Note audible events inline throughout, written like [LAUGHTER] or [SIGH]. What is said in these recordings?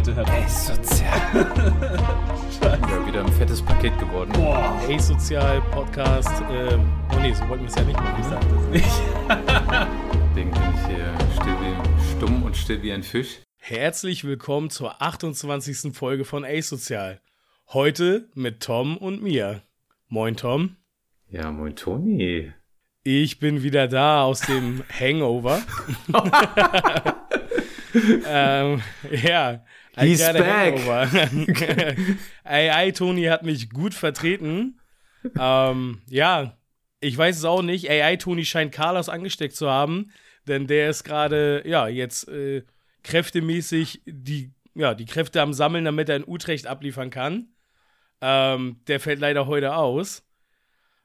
bitte hört Ey, sozial. [LAUGHS] ja, wieder ein fettes Paket geworden. Boah. Ey, sozial Podcast. Ähm, oh nee, so wollten wir es ja nicht machen. Ich sag das nicht. [LAUGHS] Deswegen bin ich hier still wie, stumm und still wie ein Fisch. Herzlich willkommen zur 28. Folge von A-Sozial. Heute mit Tom und mir. Moin, Tom. Ja, moin, Toni. Ich bin wieder da aus dem Hangover. [LAUGHS] ähm, [LAUGHS] ja. He's back. AI [LAUGHS] Tony hat mich gut vertreten. Ähm, ja, ich weiß es auch nicht. AI Tony scheint Carlos angesteckt zu haben, denn der ist gerade, ja, jetzt äh, kräftemäßig die, ja, die Kräfte am Sammeln, damit er in Utrecht abliefern kann. Ähm, der fällt leider heute aus.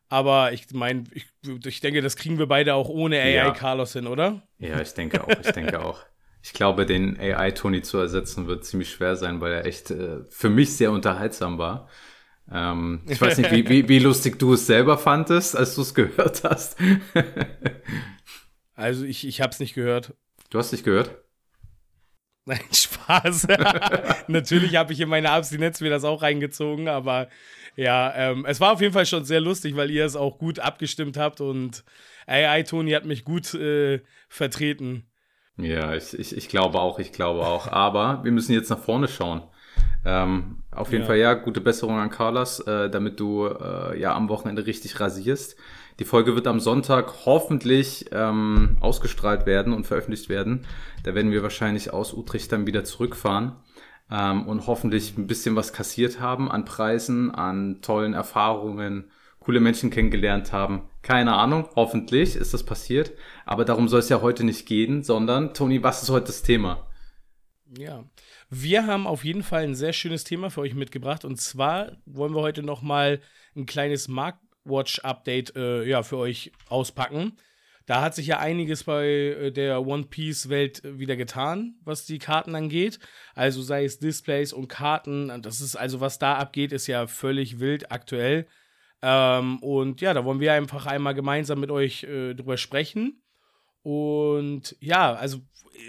Aber ich meine, ich, ich denke, das kriegen wir beide auch ohne AI ja. Carlos hin, oder? Ja, ich denke auch. Ich denke auch. [LAUGHS] Ich glaube, den AI-Tony zu ersetzen wird ziemlich schwer sein, weil er echt äh, für mich sehr unterhaltsam war. Ähm, ich weiß nicht, wie, wie, wie lustig du es selber fandest, als du es gehört hast. [LAUGHS] also ich, ich habe es nicht gehört. Du hast nicht gehört? Nein, [LAUGHS] Spaß. [LAUGHS] Natürlich habe ich in meine Abstinenz mir das auch reingezogen, aber ja, ähm, es war auf jeden Fall schon sehr lustig, weil ihr es auch gut abgestimmt habt und AI Tony hat mich gut äh, vertreten. Ja, ich, ich, ich glaube auch, ich glaube auch. Aber wir müssen jetzt nach vorne schauen. Ähm, auf jeden ja. Fall ja, gute Besserung an Carlos, äh, damit du äh, ja am Wochenende richtig rasierst. Die Folge wird am Sonntag hoffentlich ähm, ausgestrahlt werden und veröffentlicht werden. Da werden wir wahrscheinlich aus Utrecht dann wieder zurückfahren ähm, und hoffentlich ein bisschen was kassiert haben an Preisen, an tollen Erfahrungen, coole Menschen kennengelernt haben. Keine Ahnung, hoffentlich ist das passiert. Aber darum soll es ja heute nicht gehen, sondern, Toni, was ist heute das Thema? Ja, wir haben auf jeden Fall ein sehr schönes Thema für euch mitgebracht. Und zwar wollen wir heute noch mal ein kleines Markwatch-Update äh, ja, für euch auspacken. Da hat sich ja einiges bei äh, der One Piece-Welt wieder getan, was die Karten angeht. Also sei es Displays und Karten. Das ist also, was da abgeht, ist ja völlig wild aktuell. Ähm, und ja, da wollen wir einfach einmal gemeinsam mit euch äh, drüber sprechen. Und ja, also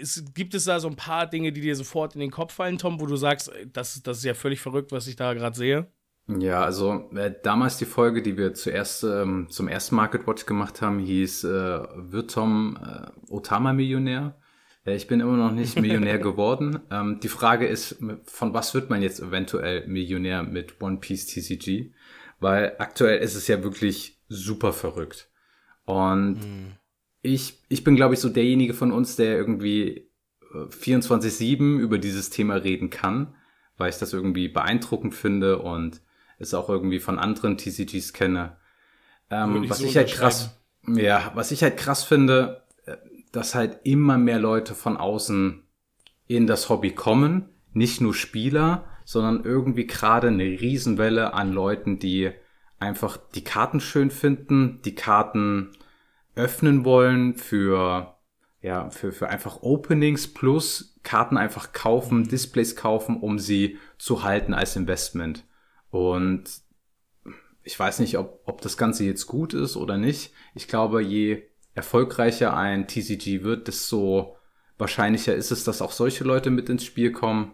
es, gibt es da so ein paar Dinge, die dir sofort in den Kopf fallen, Tom, wo du sagst, das, das ist ja völlig verrückt, was ich da gerade sehe? Ja, also äh, damals die Folge, die wir zuerst ähm, zum ersten Market Watch gemacht haben, hieß äh, Wird Tom äh, Otama Millionär? Ja, ich bin immer noch nicht [LAUGHS] Millionär geworden. Ähm, die Frage ist, von was wird man jetzt eventuell Millionär mit One Piece TCG? Weil aktuell ist es ja wirklich super verrückt. Und mhm. ich, ich bin, glaube ich, so derjenige von uns, der irgendwie 24-7 äh, über dieses Thema reden kann, weil ich das irgendwie beeindruckend finde und es auch irgendwie von anderen TCGs kenne. Ähm, was so ich halt krass, ja, was ich halt krass finde, äh, dass halt immer mehr Leute von außen in das Hobby kommen, nicht nur Spieler, sondern irgendwie gerade eine Riesenwelle an Leuten, die einfach die Karten schön finden, die Karten öffnen wollen für ja, für, für einfach Openings plus Karten einfach kaufen, mhm. Displays kaufen, um sie zu halten als Investment. Und ich weiß nicht, ob, ob das Ganze jetzt gut ist oder nicht. Ich glaube, je erfolgreicher ein TCG wird, desto wahrscheinlicher ist es, dass auch solche Leute mit ins Spiel kommen.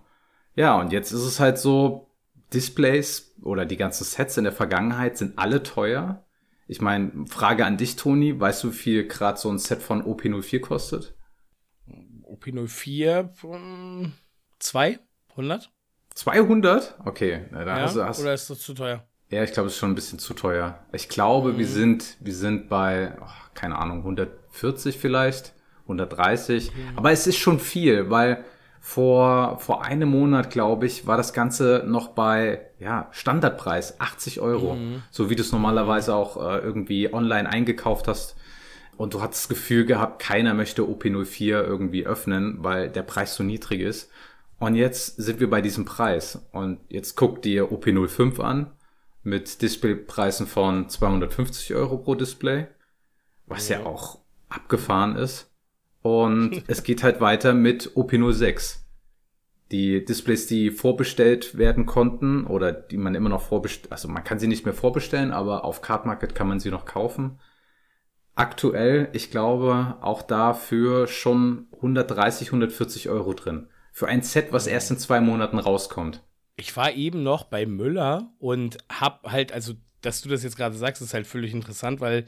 Ja, und jetzt ist es halt so, Displays oder die ganzen Sets in der Vergangenheit sind alle teuer. Ich meine, Frage an dich, Toni, weißt du, wie viel gerade so ein Set von OP04 kostet? OP04 200? 200? Okay, na, da ja, hast du, hast, oder ist das zu teuer? Ja, ich glaube, es ist schon ein bisschen zu teuer. Ich glaube, mhm. wir sind wir sind bei oh, keine Ahnung, 140 vielleicht, 130, mhm. aber es ist schon viel, weil vor, vor einem Monat, glaube ich, war das Ganze noch bei ja, Standardpreis 80 Euro. Mhm. So wie du es normalerweise auch äh, irgendwie online eingekauft hast. Und du hattest das Gefühl gehabt, keiner möchte OP04 irgendwie öffnen, weil der Preis so niedrig ist. Und jetzt sind wir bei diesem Preis. Und jetzt guck dir OP05 an mit Displaypreisen von 250 Euro pro Display, was ja, ja auch abgefahren ist. Und [LAUGHS] es geht halt weiter mit OP06. Die Displays, die vorbestellt werden konnten oder die man immer noch vorbestellt, also man kann sie nicht mehr vorbestellen, aber auf Card Market kann man sie noch kaufen. Aktuell, ich glaube, auch dafür schon 130, 140 Euro drin. Für ein Set, was erst in zwei Monaten rauskommt. Ich war eben noch bei Müller und hab halt, also, dass du das jetzt gerade sagst, ist halt völlig interessant, weil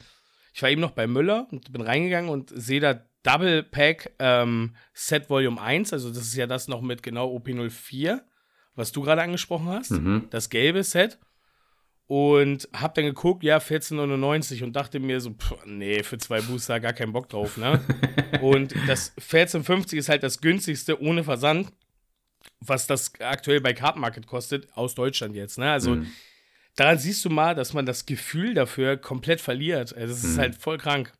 ich war eben noch bei Müller und bin reingegangen und sehe da Double Pack ähm, Set Volume 1, also das ist ja das noch mit genau OP04, was du gerade angesprochen hast, mhm. das gelbe Set. Und hab dann geguckt, ja, 14,99 und dachte mir so, pff, nee, für zwei Booster gar keinen Bock drauf, ne? [LAUGHS] und das 14,50 ist halt das günstigste ohne Versand, was das aktuell bei Card Market kostet, aus Deutschland jetzt, ne? Also mhm. daran siehst du mal, dass man das Gefühl dafür komplett verliert. Also es ist mhm. halt voll krank.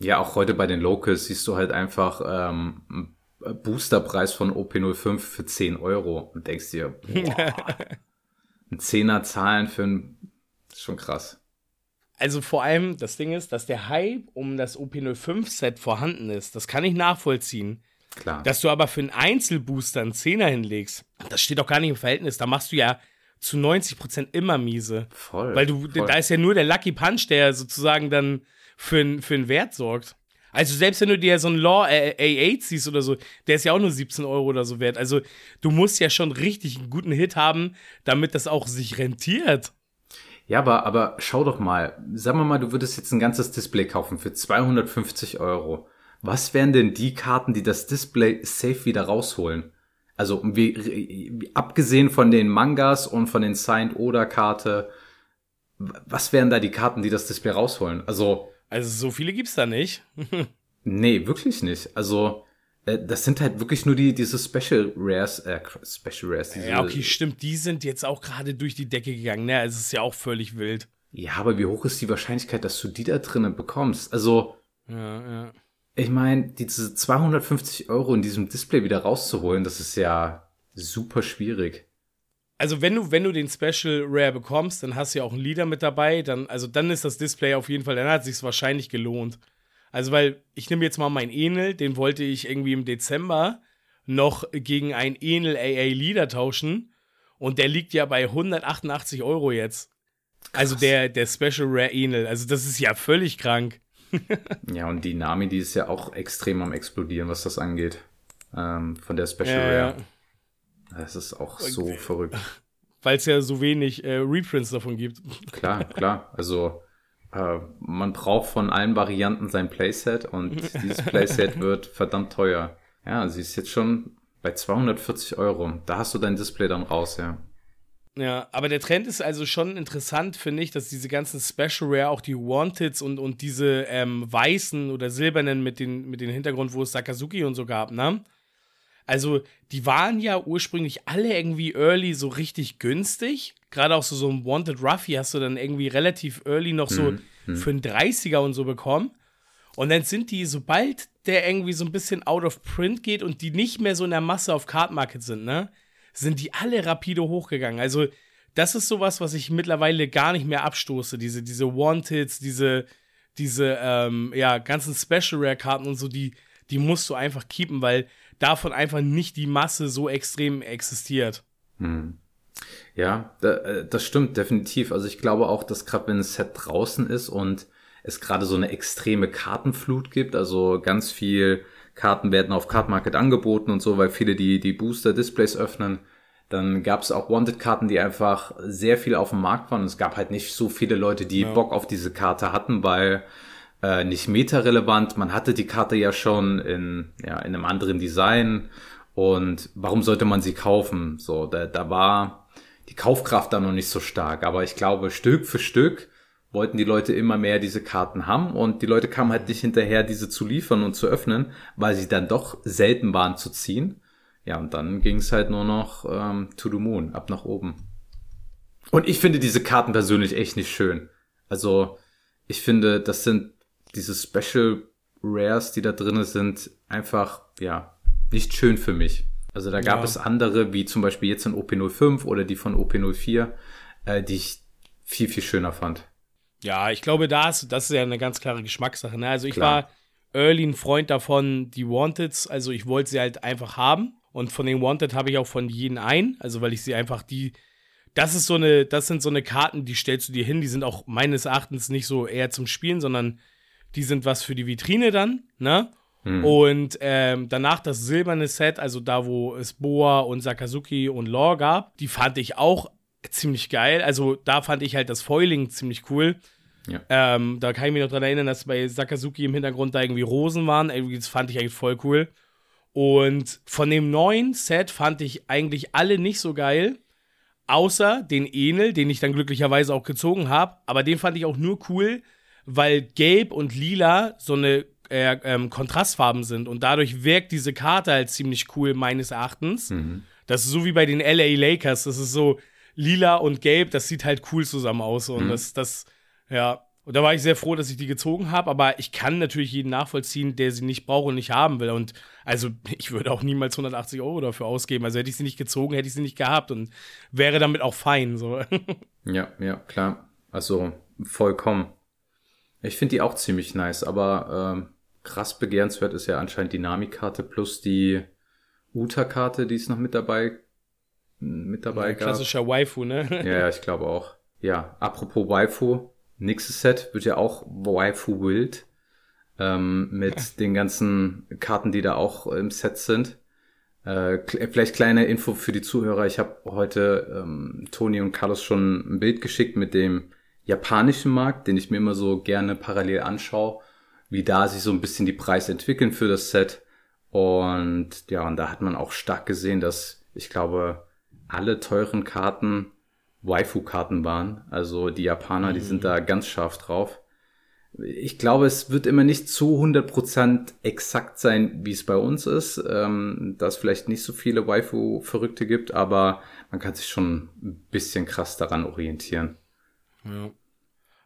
Ja, auch heute bei den Locals siehst du halt einfach ähm, Boosterpreis von OP05 für 10 Euro und denkst dir, boah, [LAUGHS] ein Zehner zahlen für ein ist schon krass. Also vor allem, das Ding ist, dass der Hype um das OP05-Set vorhanden ist. Das kann ich nachvollziehen. Klar. Dass du aber für einen Einzelbooster einen Zehner hinlegst, das steht doch gar nicht im Verhältnis. Da machst du ja zu 90% immer miese. Voll. Weil du, voll. da ist ja nur der Lucky Punch, der sozusagen dann für, für einen Wert sorgt. Also selbst wenn du dir so einen Law A8 siehst oder so, der ist ja auch nur 17 Euro oder so wert. Also du musst ja schon richtig einen guten Hit haben, damit das auch sich rentiert. Ja, aber, aber schau doch mal, sagen wir mal, du würdest jetzt ein ganzes Display kaufen für 250 Euro. Was wären denn die Karten, die das Display safe wieder rausholen? Also wie, abgesehen von den Mangas und von den Signed Oder Karte, was wären da die Karten, die das Display rausholen? Also also so viele gibt's da nicht. nee, wirklich nicht. Also äh, das sind halt wirklich nur die, diese Special Rares, äh, Special Rares. Ja, okay, stimmt. Die sind jetzt auch gerade durch die Decke gegangen. Ne, es ist ja auch völlig wild. Ja, aber wie hoch ist die Wahrscheinlichkeit, dass du die da drinnen bekommst? Also, ja, ja. ich meine, diese 250 Euro in diesem Display wieder rauszuholen, das ist ja super schwierig. Also wenn du, wenn du den Special Rare bekommst, dann hast du ja auch einen Leader mit dabei, dann, also dann ist das Display auf jeden Fall, dann hat es sich wahrscheinlich gelohnt. Also, weil ich nehme jetzt mal meinen Enel, den wollte ich irgendwie im Dezember noch gegen einen Enel AA Leader tauschen. Und der liegt ja bei 188 Euro jetzt. Also Krass. Also der, der Special Rare Enel. Also das ist ja völlig krank. [LAUGHS] ja, und die Nami, die ist ja auch extrem am explodieren, was das angeht. Ähm, von der Special ja, Rare. Das ist auch so okay. verrückt. [LAUGHS] Weil es ja so wenig äh, Reprints davon gibt. [LAUGHS] Klar, klar. Also äh, man braucht von allen Varianten sein Playset und [LAUGHS] dieses Playset wird verdammt teuer. Ja, sie ist jetzt schon bei 240 Euro. Da hast du dein Display dann raus, ja. Ja, aber der Trend ist also schon interessant, finde ich, dass diese ganzen Special Rare, auch die Wanteds und, und diese ähm, weißen oder silbernen mit den, mit den Hintergrund, wo es Sakazuki und so gab, ne? Also, die waren ja ursprünglich alle irgendwie early so richtig günstig. Gerade auch so, so ein Wanted Ruffy hast du dann irgendwie relativ early noch so mhm. für einen 30er und so bekommen. Und dann sind die, sobald der irgendwie so ein bisschen out of print geht und die nicht mehr so in der Masse auf Card Market sind, ne, sind die alle rapide hochgegangen. Also, das ist sowas, was ich mittlerweile gar nicht mehr abstoße. Diese, diese Wanteds, diese, diese, ähm, ja, ganzen Special Rare Karten und so, die, die musst du einfach keepen, weil davon einfach nicht die Masse so extrem existiert. Hm. Ja, äh, das stimmt definitiv. Also ich glaube auch, dass gerade wenn ein Set draußen ist und es gerade so eine extreme Kartenflut gibt, also ganz viel Karten werden auf Card Market angeboten und so, weil viele die, die Booster-Displays öffnen. Dann gab es auch Wanted-Karten, die einfach sehr viel auf dem Markt waren. es gab halt nicht so viele Leute, die ja. Bock auf diese Karte hatten, weil äh, nicht meta-relevant. Man hatte die Karte ja schon in, ja, in einem anderen Design. Und warum sollte man sie kaufen? So, da, da war die Kaufkraft da noch nicht so stark. Aber ich glaube, Stück für Stück wollten die Leute immer mehr diese Karten haben und die Leute kamen halt nicht hinterher, diese zu liefern und zu öffnen, weil sie dann doch selten waren zu ziehen. Ja, und dann ging es halt nur noch ähm, to the moon, ab nach oben. Und ich finde diese Karten persönlich echt nicht schön. Also, ich finde, das sind diese Special Rares, die da drin sind, einfach, ja, nicht schön für mich. Also da gab ja. es andere, wie zum Beispiel jetzt in OP05 oder die von OP04, äh, die ich viel, viel schöner fand. Ja, ich glaube, das, das ist ja eine ganz klare Geschmackssache. Ne? Also ich Klar. war early ein Freund davon, die Wanteds, also ich wollte sie halt einfach haben. Und von den Wanted habe ich auch von jedem ein, also weil ich sie einfach die, das ist so eine, das sind so eine Karten, die stellst du dir hin, die sind auch meines Erachtens nicht so eher zum Spielen, sondern die sind was für die Vitrine dann, ne? Mhm. Und ähm, danach das silberne Set, also da, wo es Boa und Sakazuki und Law gab, die fand ich auch ziemlich geil. Also da fand ich halt das Foiling ziemlich cool. Ja. Ähm, da kann ich mich noch dran erinnern, dass bei Sakazuki im Hintergrund da irgendwie Rosen waren. Das fand ich eigentlich voll cool. Und von dem neuen Set fand ich eigentlich alle nicht so geil. Außer den Enel, den ich dann glücklicherweise auch gezogen habe. Aber den fand ich auch nur cool, weil Gelb und Lila so eine äh, ähm, Kontrastfarben sind. Und dadurch wirkt diese Karte halt ziemlich cool, meines Erachtens. Mhm. Das ist so wie bei den LA Lakers. Das ist so lila und gelb. Das sieht halt cool zusammen aus. Und mhm. das, das, ja. Und da war ich sehr froh, dass ich die gezogen habe, aber ich kann natürlich jeden nachvollziehen, der sie nicht braucht und nicht haben will. Und also [LAUGHS] ich würde auch niemals 180 Euro dafür ausgeben. Also hätte ich sie nicht gezogen, hätte ich sie nicht gehabt und wäre damit auch fein. So. [LAUGHS] Ja, ja, klar. Also vollkommen. Ich finde die auch ziemlich nice, aber ähm, krass begehrenswert ist ja anscheinend die Nami-Karte plus die Uta-Karte, die ist noch mit dabei mit dabei ja, gab. Klassischer Waifu, ne? [LAUGHS] ja, ja, ich glaube auch. Ja, apropos Waifu, nächstes Set wird ja auch Waifu Wild. Ähm, mit den ganzen Karten, die da auch im Set sind. Äh, vielleicht kleine Info für die Zuhörer. Ich habe heute ähm, Toni und Carlos schon ein Bild geschickt mit dem japanischen Markt, den ich mir immer so gerne parallel anschaue, wie da sich so ein bisschen die Preise entwickeln für das Set. Und ja, und da hat man auch stark gesehen, dass ich glaube, alle teuren Karten Waifu-Karten waren. Also die Japaner, mhm. die sind mhm. da ganz scharf drauf. Ich glaube, es wird immer nicht zu 100% exakt sein, wie es bei uns ist, ähm, dass es vielleicht nicht so viele Waifu-Verrückte gibt, aber man kann sich schon ein bisschen krass daran orientieren. Ja.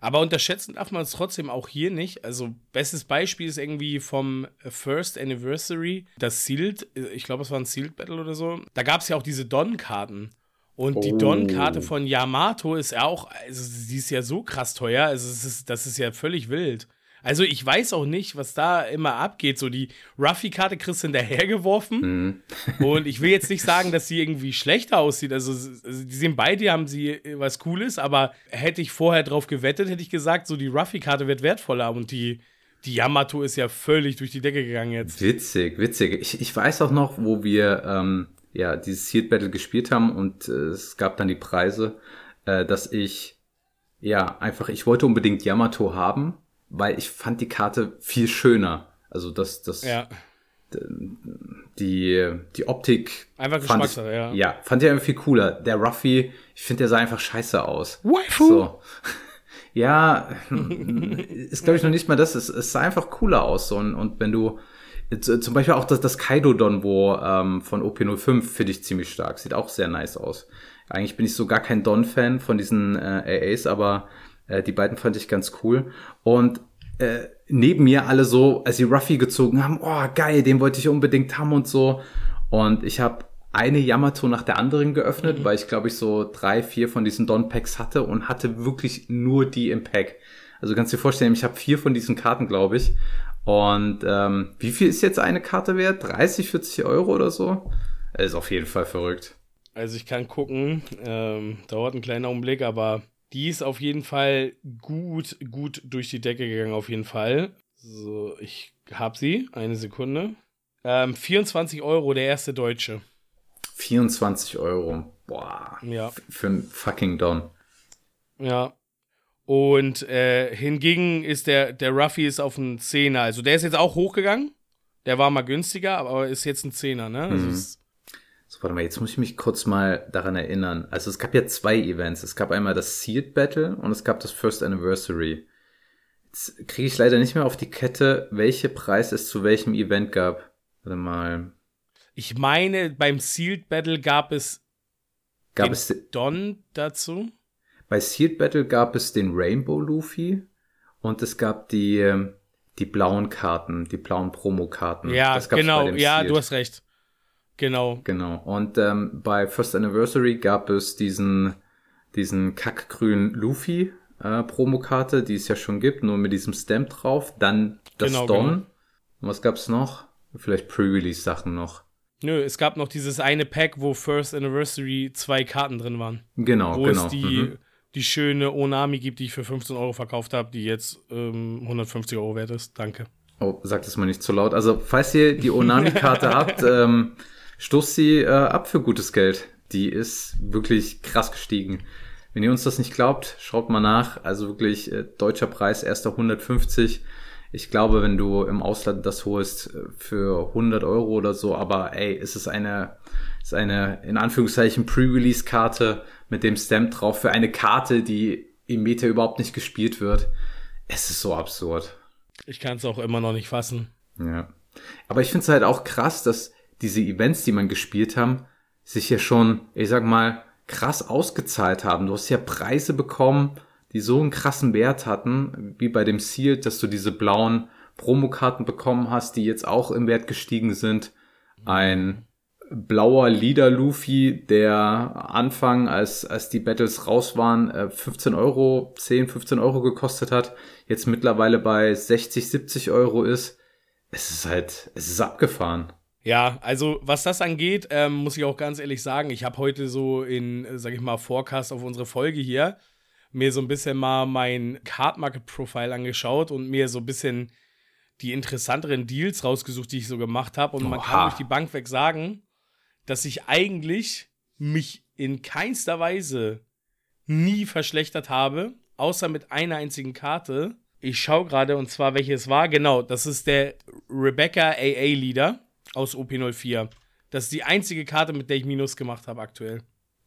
Aber unterschätzen darf man es trotzdem auch hier nicht. Also, bestes Beispiel ist irgendwie vom First Anniversary, das Sealed, ich glaube, es war ein Sealed Battle oder so. Da gab es ja auch diese Don-Karten. Und oh. die Don-Karte von Yamato ist ja auch, also sie ist ja so krass teuer, also ist, das ist ja völlig wild. Also ich weiß auch nicht, was da immer abgeht. So die Ruffy-Karte kriegst du hinterhergeworfen. Mhm. und ich will jetzt nicht sagen, dass sie irgendwie schlechter aussieht. Also, also die sehen beide, haben sie was Cooles, aber hätte ich vorher drauf gewettet, hätte ich gesagt, so die Ruffy-Karte wird wertvoller und die, die Yamato ist ja völlig durch die Decke gegangen jetzt. Witzig, witzig. Ich, ich weiß auch noch, wo wir ähm, ja dieses Sealed Battle gespielt haben und äh, es gab dann die Preise, äh, dass ich ja einfach, ich wollte unbedingt Yamato haben weil ich fand die Karte viel schöner. Also das, das, ja. die, die Optik. Einfach Geschmackssache, ja. Ja, fand ich einfach viel cooler. Der Ruffy, ich finde, der sah einfach scheiße aus. Waifu! So. [LAUGHS] Ja, ist glaube ich noch nicht mal das. Es, es sah einfach cooler aus. So. Und, und wenn du, zum Beispiel auch das, das Kaido-Don, wo ähm, von OP05 finde ich ziemlich stark. Sieht auch sehr nice aus. Eigentlich bin ich so gar kein Don-Fan von diesen äh, AAs, aber äh, die beiden fand ich ganz cool. Und äh, neben mir alle so, als sie Ruffy gezogen haben, oh geil, den wollte ich unbedingt haben und so. Und ich habe eine Yamato nach der anderen geöffnet, mhm. weil ich glaube ich so drei, vier von diesen Don Packs hatte und hatte wirklich nur die im Pack. Also kannst du dir vorstellen, ich habe vier von diesen Karten, glaube ich. Und ähm, wie viel ist jetzt eine Karte wert? 30, 40 Euro oder so? Das ist auf jeden Fall verrückt. Also ich kann gucken, ähm, dauert ein kleiner Umblick, aber die ist auf jeden Fall gut, gut durch die Decke gegangen, auf jeden Fall. So, ich hab sie. Eine Sekunde. Ähm, 24 Euro, der erste Deutsche. 24 Euro. Boah. Ja. Für ein fucking Don. Ja. Und äh, hingegen ist der, der Ruffy ist auf einen Zehner. Also der ist jetzt auch hochgegangen. Der war mal günstiger, aber ist jetzt ein Zehner, ne? Also mhm. ist so, warte mal, jetzt muss ich mich kurz mal daran erinnern. Also es gab ja zwei Events. Es gab einmal das Sealed Battle und es gab das First Anniversary. Jetzt kriege ich leider nicht mehr auf die Kette, welche Preis es zu welchem Event gab. Warte mal. Ich meine, beim Sealed Battle gab es gab den es Don dazu. Bei Sealed Battle gab es den Rainbow Luffy und es gab die ähm, die blauen Karten, die blauen Promo-Karten. Ja, genau. Ja, Sealed. du hast recht. Genau. Genau. Und ähm, bei First Anniversary gab es diesen, diesen kackgrünen Luffy äh, Promokarte, die es ja schon gibt, nur mit diesem Stamp drauf. Dann das genau, Don. Genau. Und was gab's noch? Vielleicht Pre-Release-Sachen noch. Nö, es gab noch dieses eine Pack, wo First Anniversary zwei Karten drin waren. Genau, wo genau. es die, mhm. die schöne Onami gibt, die ich für 15 Euro verkauft habe, die jetzt ähm, 150 Euro wert ist. Danke. Oh, sag das mal nicht zu laut. Also, falls ihr die Onami-Karte [LAUGHS] habt, ähm, stoßt sie äh, ab für gutes Geld. Die ist wirklich krass gestiegen. Wenn ihr uns das nicht glaubt, schaut mal nach. Also wirklich äh, deutscher Preis erster 150. Ich glaube, wenn du im Ausland das holst äh, für 100 Euro oder so, aber ey, es ist eine, ist eine in Anführungszeichen Pre-Release-Karte mit dem Stamp drauf für eine Karte, die im Meta überhaupt nicht gespielt wird. Es ist so absurd. Ich kann es auch immer noch nicht fassen. Ja. Aber ich finde es halt auch krass, dass diese Events, die man gespielt haben, sich ja schon, ich sag mal, krass ausgezahlt haben. Du hast ja Preise bekommen, die so einen krassen Wert hatten, wie bei dem Seal, dass du diese blauen Promokarten bekommen hast, die jetzt auch im Wert gestiegen sind. Ein blauer Leader Luffy, der Anfang, als, als die Battles raus waren, 15 äh, Euro, 10, 15 Euro gekostet hat, jetzt mittlerweile bei 60, 70 Euro ist. Es ist halt, es ist abgefahren. Ja, also was das angeht, ähm, muss ich auch ganz ehrlich sagen, ich habe heute so in, sag ich mal, Forecast auf unsere Folge hier mir so ein bisschen mal mein Card Market Profile angeschaut und mir so ein bisschen die interessanteren Deals rausgesucht, die ich so gemacht habe. Und Oha. man kann durch die Bank weg sagen, dass ich eigentlich mich in keinster Weise nie verschlechtert habe, außer mit einer einzigen Karte. Ich schaue gerade und zwar welche es war. Genau, das ist der Rebecca AA Leader aus OP04. Das ist die einzige Karte, mit der ich Minus gemacht habe aktuell.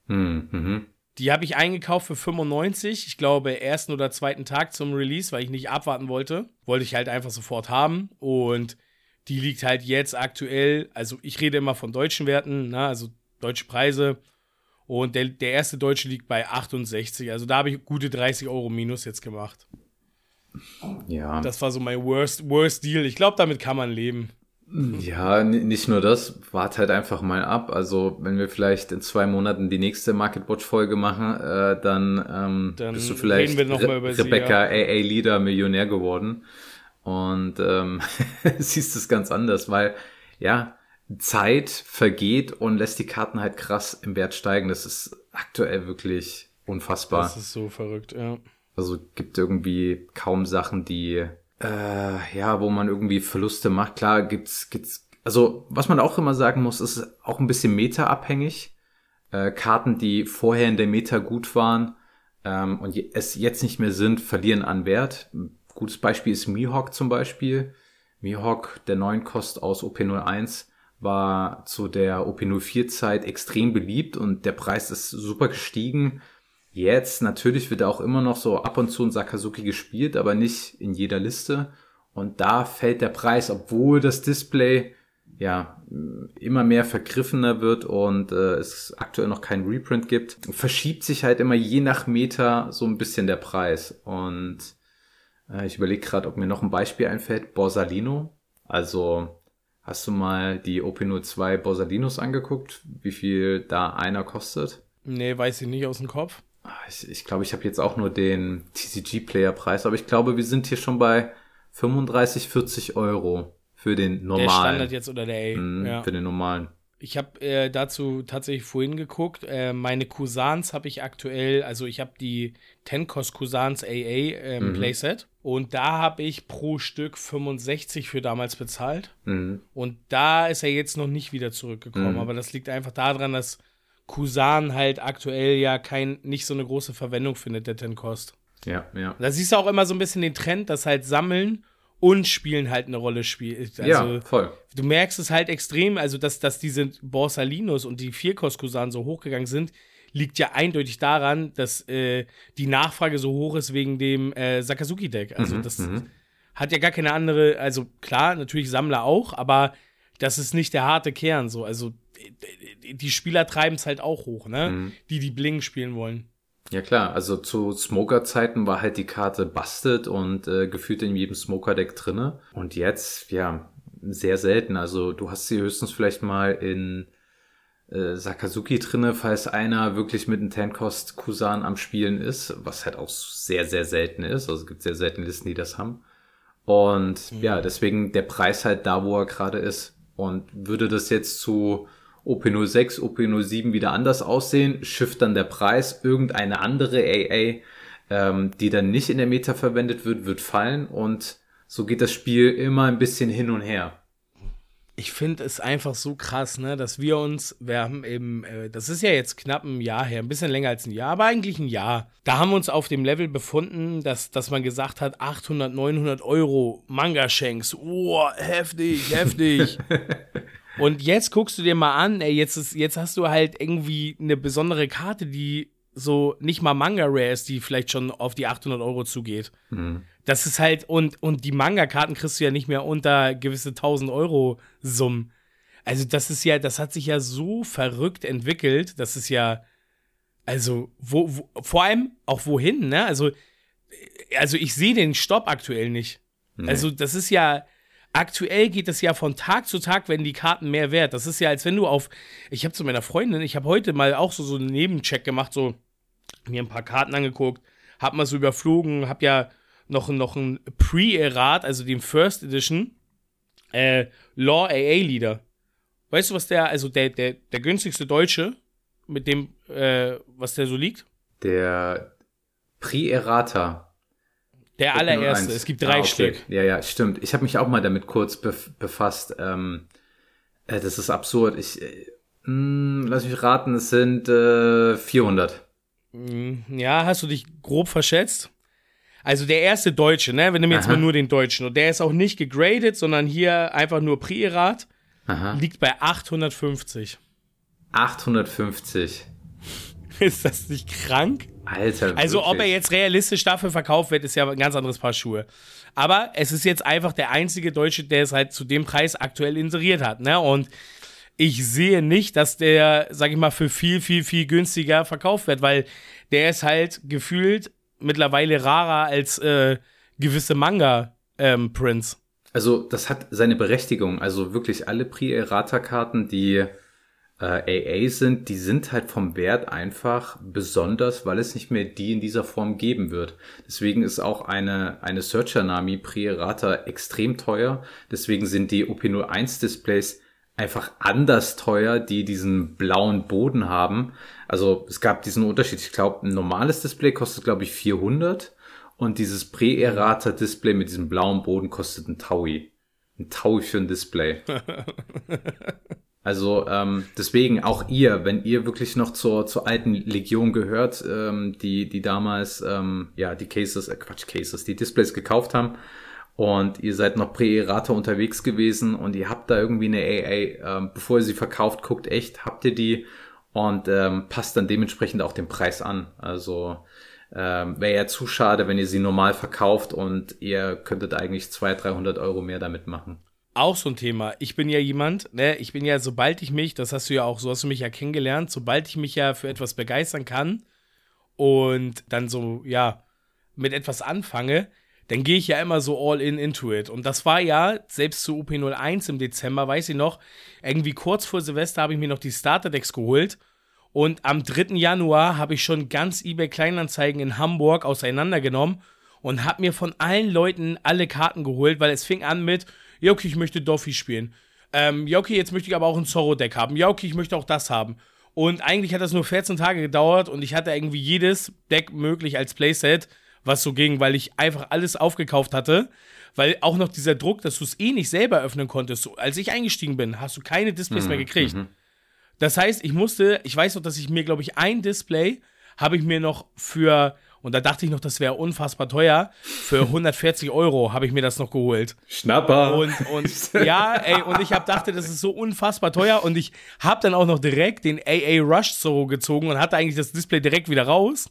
Hm, mhm. Die habe ich eingekauft für 95, ich glaube, ersten oder zweiten Tag zum Release, weil ich nicht abwarten wollte. Wollte ich halt einfach sofort haben. Und die liegt halt jetzt aktuell, also ich rede immer von deutschen Werten, ne, also deutsche Preise. Und der, der erste deutsche liegt bei 68. Also da habe ich gute 30 Euro minus jetzt gemacht. Ja. Das war so mein worst, worst Deal. Ich glaube, damit kann man leben. Ja, nicht nur das, wart halt einfach mal ab. Also wenn wir vielleicht in zwei Monaten die nächste Market Watch Folge machen, äh, dann, ähm, dann bist du vielleicht Re Rebecca sie, ja. AA Leader Millionär geworden und ähm, [LAUGHS] siehst es ganz anders, weil ja Zeit vergeht und lässt die Karten halt krass im Wert steigen. Das ist aktuell wirklich unfassbar. Das ist so verrückt, ja. Also gibt irgendwie kaum Sachen, die äh, ja, wo man irgendwie Verluste macht. Klar gibt's, gibt's, also was man auch immer sagen muss, ist auch ein bisschen Meta-abhängig. Äh, Karten, die vorher in der Meta gut waren ähm, und es jetzt nicht mehr sind, verlieren an Wert. Gutes Beispiel ist Mihawk zum Beispiel. Mihawk, der neuen Kost aus OP01, war zu der OP04-Zeit extrem beliebt und der Preis ist super gestiegen. Jetzt natürlich wird auch immer noch so ab und zu ein Sakazuki gespielt, aber nicht in jeder Liste. Und da fällt der Preis, obwohl das Display ja immer mehr vergriffener wird und äh, es aktuell noch keinen Reprint gibt, verschiebt sich halt immer je nach Meter so ein bisschen der Preis. Und äh, ich überlege gerade, ob mir noch ein Beispiel einfällt. Borsalino. Also hast du mal die OP02 Borsalinos angeguckt, wie viel da einer kostet? Nee, weiß ich nicht aus dem Kopf. Ah, ich, ich glaube, ich habe jetzt auch nur den TCG-Player-Preis, aber ich glaube, wir sind hier schon bei 35, 40 Euro für den normalen. Der Standard jetzt oder der A. Mm, ja. Für den normalen. Ich habe äh, dazu tatsächlich vorhin geguckt. Äh, meine Cousins habe ich aktuell, also ich habe die Tenkos Cousins AA ähm, mhm. Playset und da habe ich pro Stück 65 für damals bezahlt. Mhm. Und da ist er jetzt noch nicht wieder zurückgekommen. Mhm. Aber das liegt einfach daran, dass Kusan halt aktuell ja kein, nicht so eine große Verwendung findet, der Ten-Kost. Ja, ja. Da siehst du auch immer so ein bisschen den Trend, dass halt Sammeln und Spielen halt eine Rolle spielt. Also, ja, voll. Du merkst es halt extrem, also dass, dass diese Borsalinos und die Vierkost-Kusan so hochgegangen sind, liegt ja eindeutig daran, dass äh, die Nachfrage so hoch ist wegen dem äh, Sakazuki-Deck. Also mhm, das mhm. hat ja gar keine andere, also klar, natürlich Sammler auch, aber das ist nicht der harte Kern so. Also die Spieler treiben es halt auch hoch, ne? Mhm. Die, die Bling spielen wollen. Ja klar, also zu Smoker-Zeiten war halt die Karte busted und äh, gefühlt in jedem Smoker-Deck drinne. Und jetzt, ja, sehr selten. Also du hast sie höchstens vielleicht mal in äh, Sakazuki drinne, falls einer wirklich mit einem Tankost Kusan am Spielen ist, was halt auch sehr, sehr selten ist. Also es gibt sehr selten Listen, die das haben. Und mhm. ja, deswegen der Preis halt da, wo er gerade ist. Und würde das jetzt zu OP06, OP07 wieder anders aussehen, schifft dann der Preis, irgendeine andere AA, ähm, die dann nicht in der Meta verwendet wird, wird fallen und so geht das Spiel immer ein bisschen hin und her ich finde es einfach so krass, ne, dass wir uns, wir haben eben, äh, das ist ja jetzt knapp ein Jahr her, ein bisschen länger als ein Jahr, aber eigentlich ein Jahr. Da haben wir uns auf dem Level befunden, dass, dass man gesagt hat, 800, 900 Euro Manga-Shanks, oh, heftig, heftig. [LAUGHS] Und jetzt guckst du dir mal an, ey, jetzt, ist, jetzt hast du halt irgendwie eine besondere Karte, die so nicht mal Manga-Rare ist, die vielleicht schon auf die 800 Euro zugeht. Mhm. Das ist halt, und, und die Manga-Karten kriegst du ja nicht mehr unter gewisse 1000 Euro Summen. Also, das ist ja, das hat sich ja so verrückt entwickelt, das ist ja, also, wo, wo vor allem auch wohin, ne? Also, also ich sehe den Stopp aktuell nicht. Nee. Also, das ist ja, aktuell geht es ja von Tag zu Tag, wenn die Karten mehr wert. Das ist ja, als wenn du auf, ich habe zu meiner Freundin, ich habe heute mal auch so, so einen Nebencheck gemacht, so mir ein paar Karten angeguckt, hab mal so überflogen, hab ja noch, noch ein Pre-Erat, also den First Edition, äh, Law AA Leader. Weißt du, was der, also der, der, der günstigste Deutsche, mit dem, äh, was der so liegt? Der Pre-Errata. Der allererste. Es gibt drei ah, okay. Stück. Ja, ja, stimmt. Ich habe mich auch mal damit kurz bef befasst. Ähm, äh, das ist absurd. Ich, äh, mh, hm, lass mich raten, es sind äh, 400. Hm, ja, hast du dich grob verschätzt? Also der erste Deutsche, ne? Wir nehmen jetzt Aha. mal nur den Deutschen. Und der ist auch nicht gegradet, sondern hier einfach nur Prierat. Liegt bei 850. 850. [LAUGHS] ist das nicht krank? Alter. Also, wirklich? ob er jetzt realistisch dafür verkauft wird, ist ja ein ganz anderes Paar Schuhe. Aber es ist jetzt einfach der einzige Deutsche, der es halt zu dem Preis aktuell inseriert hat, ne? Und ich sehe nicht, dass der, sag ich mal, für viel, viel, viel günstiger verkauft wird, weil der ist halt gefühlt mittlerweile rarer als äh, gewisse Manga-Prints. Ähm, also, das hat seine Berechtigung. Also wirklich alle Pri-Errata-Karten, die äh, AA sind, die sind halt vom Wert einfach besonders, weil es nicht mehr die in dieser Form geben wird. Deswegen ist auch eine, eine Searcher Nami Pri-Errata extrem teuer. Deswegen sind die OP01 Displays einfach anders teuer, die diesen blauen Boden haben. Also es gab diesen Unterschied. Ich glaube, ein normales Display kostet, glaube ich, 400 und dieses Pre-Errata-Display mit diesem blauen Boden kostet ein Taui. Ein Taui für ein Display. [LAUGHS] also ähm, deswegen auch ihr, wenn ihr wirklich noch zur, zur alten Legion gehört, ähm, die, die damals ähm, ja die Cases, äh, Quatsch, Cases, die Displays gekauft haben, und ihr seid noch Prä-Rate unterwegs gewesen und ihr habt da irgendwie eine AA, ähm, bevor ihr sie verkauft, guckt echt, habt ihr die und ähm, passt dann dementsprechend auch den Preis an. Also ähm, wäre ja zu schade, wenn ihr sie normal verkauft und ihr könntet eigentlich 200, 300 Euro mehr damit machen. Auch so ein Thema. Ich bin ja jemand, ne, ich bin ja, sobald ich mich, das hast du ja auch, so hast du mich ja kennengelernt, sobald ich mich ja für etwas begeistern kann und dann so, ja, mit etwas anfange, dann gehe ich ja immer so all in into it. Und das war ja, selbst zu UP01 im Dezember, weiß ich noch, irgendwie kurz vor Silvester habe ich mir noch die Starter-Decks geholt. Und am 3. Januar habe ich schon ganz eBay Kleinanzeigen in Hamburg auseinandergenommen und habe mir von allen Leuten alle Karten geholt, weil es fing an mit, ja, okay, ich möchte Doffy spielen. Ähm, ja, okay, jetzt möchte ich aber auch ein Zorro-Deck haben. Ja, okay, ich möchte auch das haben. Und eigentlich hat das nur 14 Tage gedauert und ich hatte irgendwie jedes Deck möglich als Playset was so ging, weil ich einfach alles aufgekauft hatte. Weil auch noch dieser Druck, dass du es eh nicht selber öffnen konntest. So, als ich eingestiegen bin, hast du keine Displays mhm. mehr gekriegt. Mhm. Das heißt, ich musste, ich weiß noch, dass ich mir, glaube ich, ein Display habe ich mir noch für, und da dachte ich noch, das wäre unfassbar teuer, für [LAUGHS] 140 Euro habe ich mir das noch geholt. Schnapper. Und, und [LAUGHS] ja, ey, und ich hab, dachte, das ist so unfassbar teuer und ich habe dann auch noch direkt den AA Rush Zoro gezogen und hatte eigentlich das Display direkt wieder raus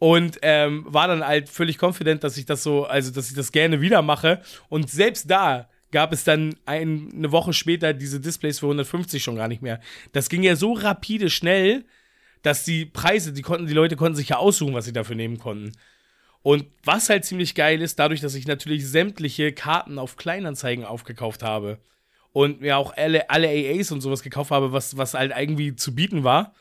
und ähm, war dann halt völlig confident, dass ich das so, also dass ich das gerne wieder mache. Und selbst da gab es dann ein, eine Woche später diese Displays für 150 schon gar nicht mehr. Das ging ja so rapide schnell, dass die Preise, die konnten, die Leute konnten sich ja aussuchen, was sie dafür nehmen konnten. Und was halt ziemlich geil ist, dadurch, dass ich natürlich sämtliche Karten auf Kleinanzeigen aufgekauft habe und mir auch alle, alle AAs und sowas gekauft habe, was, was halt irgendwie zu bieten war,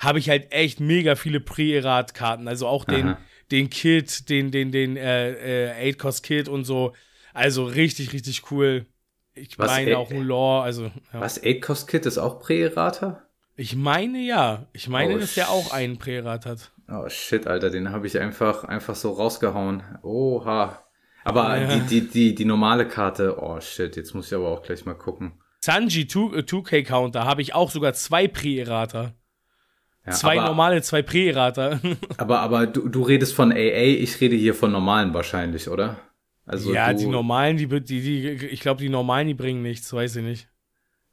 habe ich halt echt mega viele Pre-Erat-Karten. Also auch den, den Kit, den, den, den äh, äh, 8-Cost-Kit und so. Also richtig, richtig cool. Ich was, meine auch ein Lore, also. Ja. Was 8-Cost-Kit ist auch Pre-Errata? Ich meine ja. Ich meine, oh, dass der auch einen Pre-Erat hat. Oh shit, Alter, den habe ich einfach, einfach so rausgehauen. Oha. Aber ja. die, die, die, die normale Karte, oh shit, jetzt muss ich aber auch gleich mal gucken. Sanji 2K Counter habe ich auch sogar zwei Pre-Errata. Ja, zwei aber, normale, zwei Pre-Errata. [LAUGHS] aber aber du, du redest von AA, ich rede hier von normalen wahrscheinlich, oder? Also ja, die normalen, die, die, die ich glaube, die normalen, die bringen nichts, weiß ich nicht.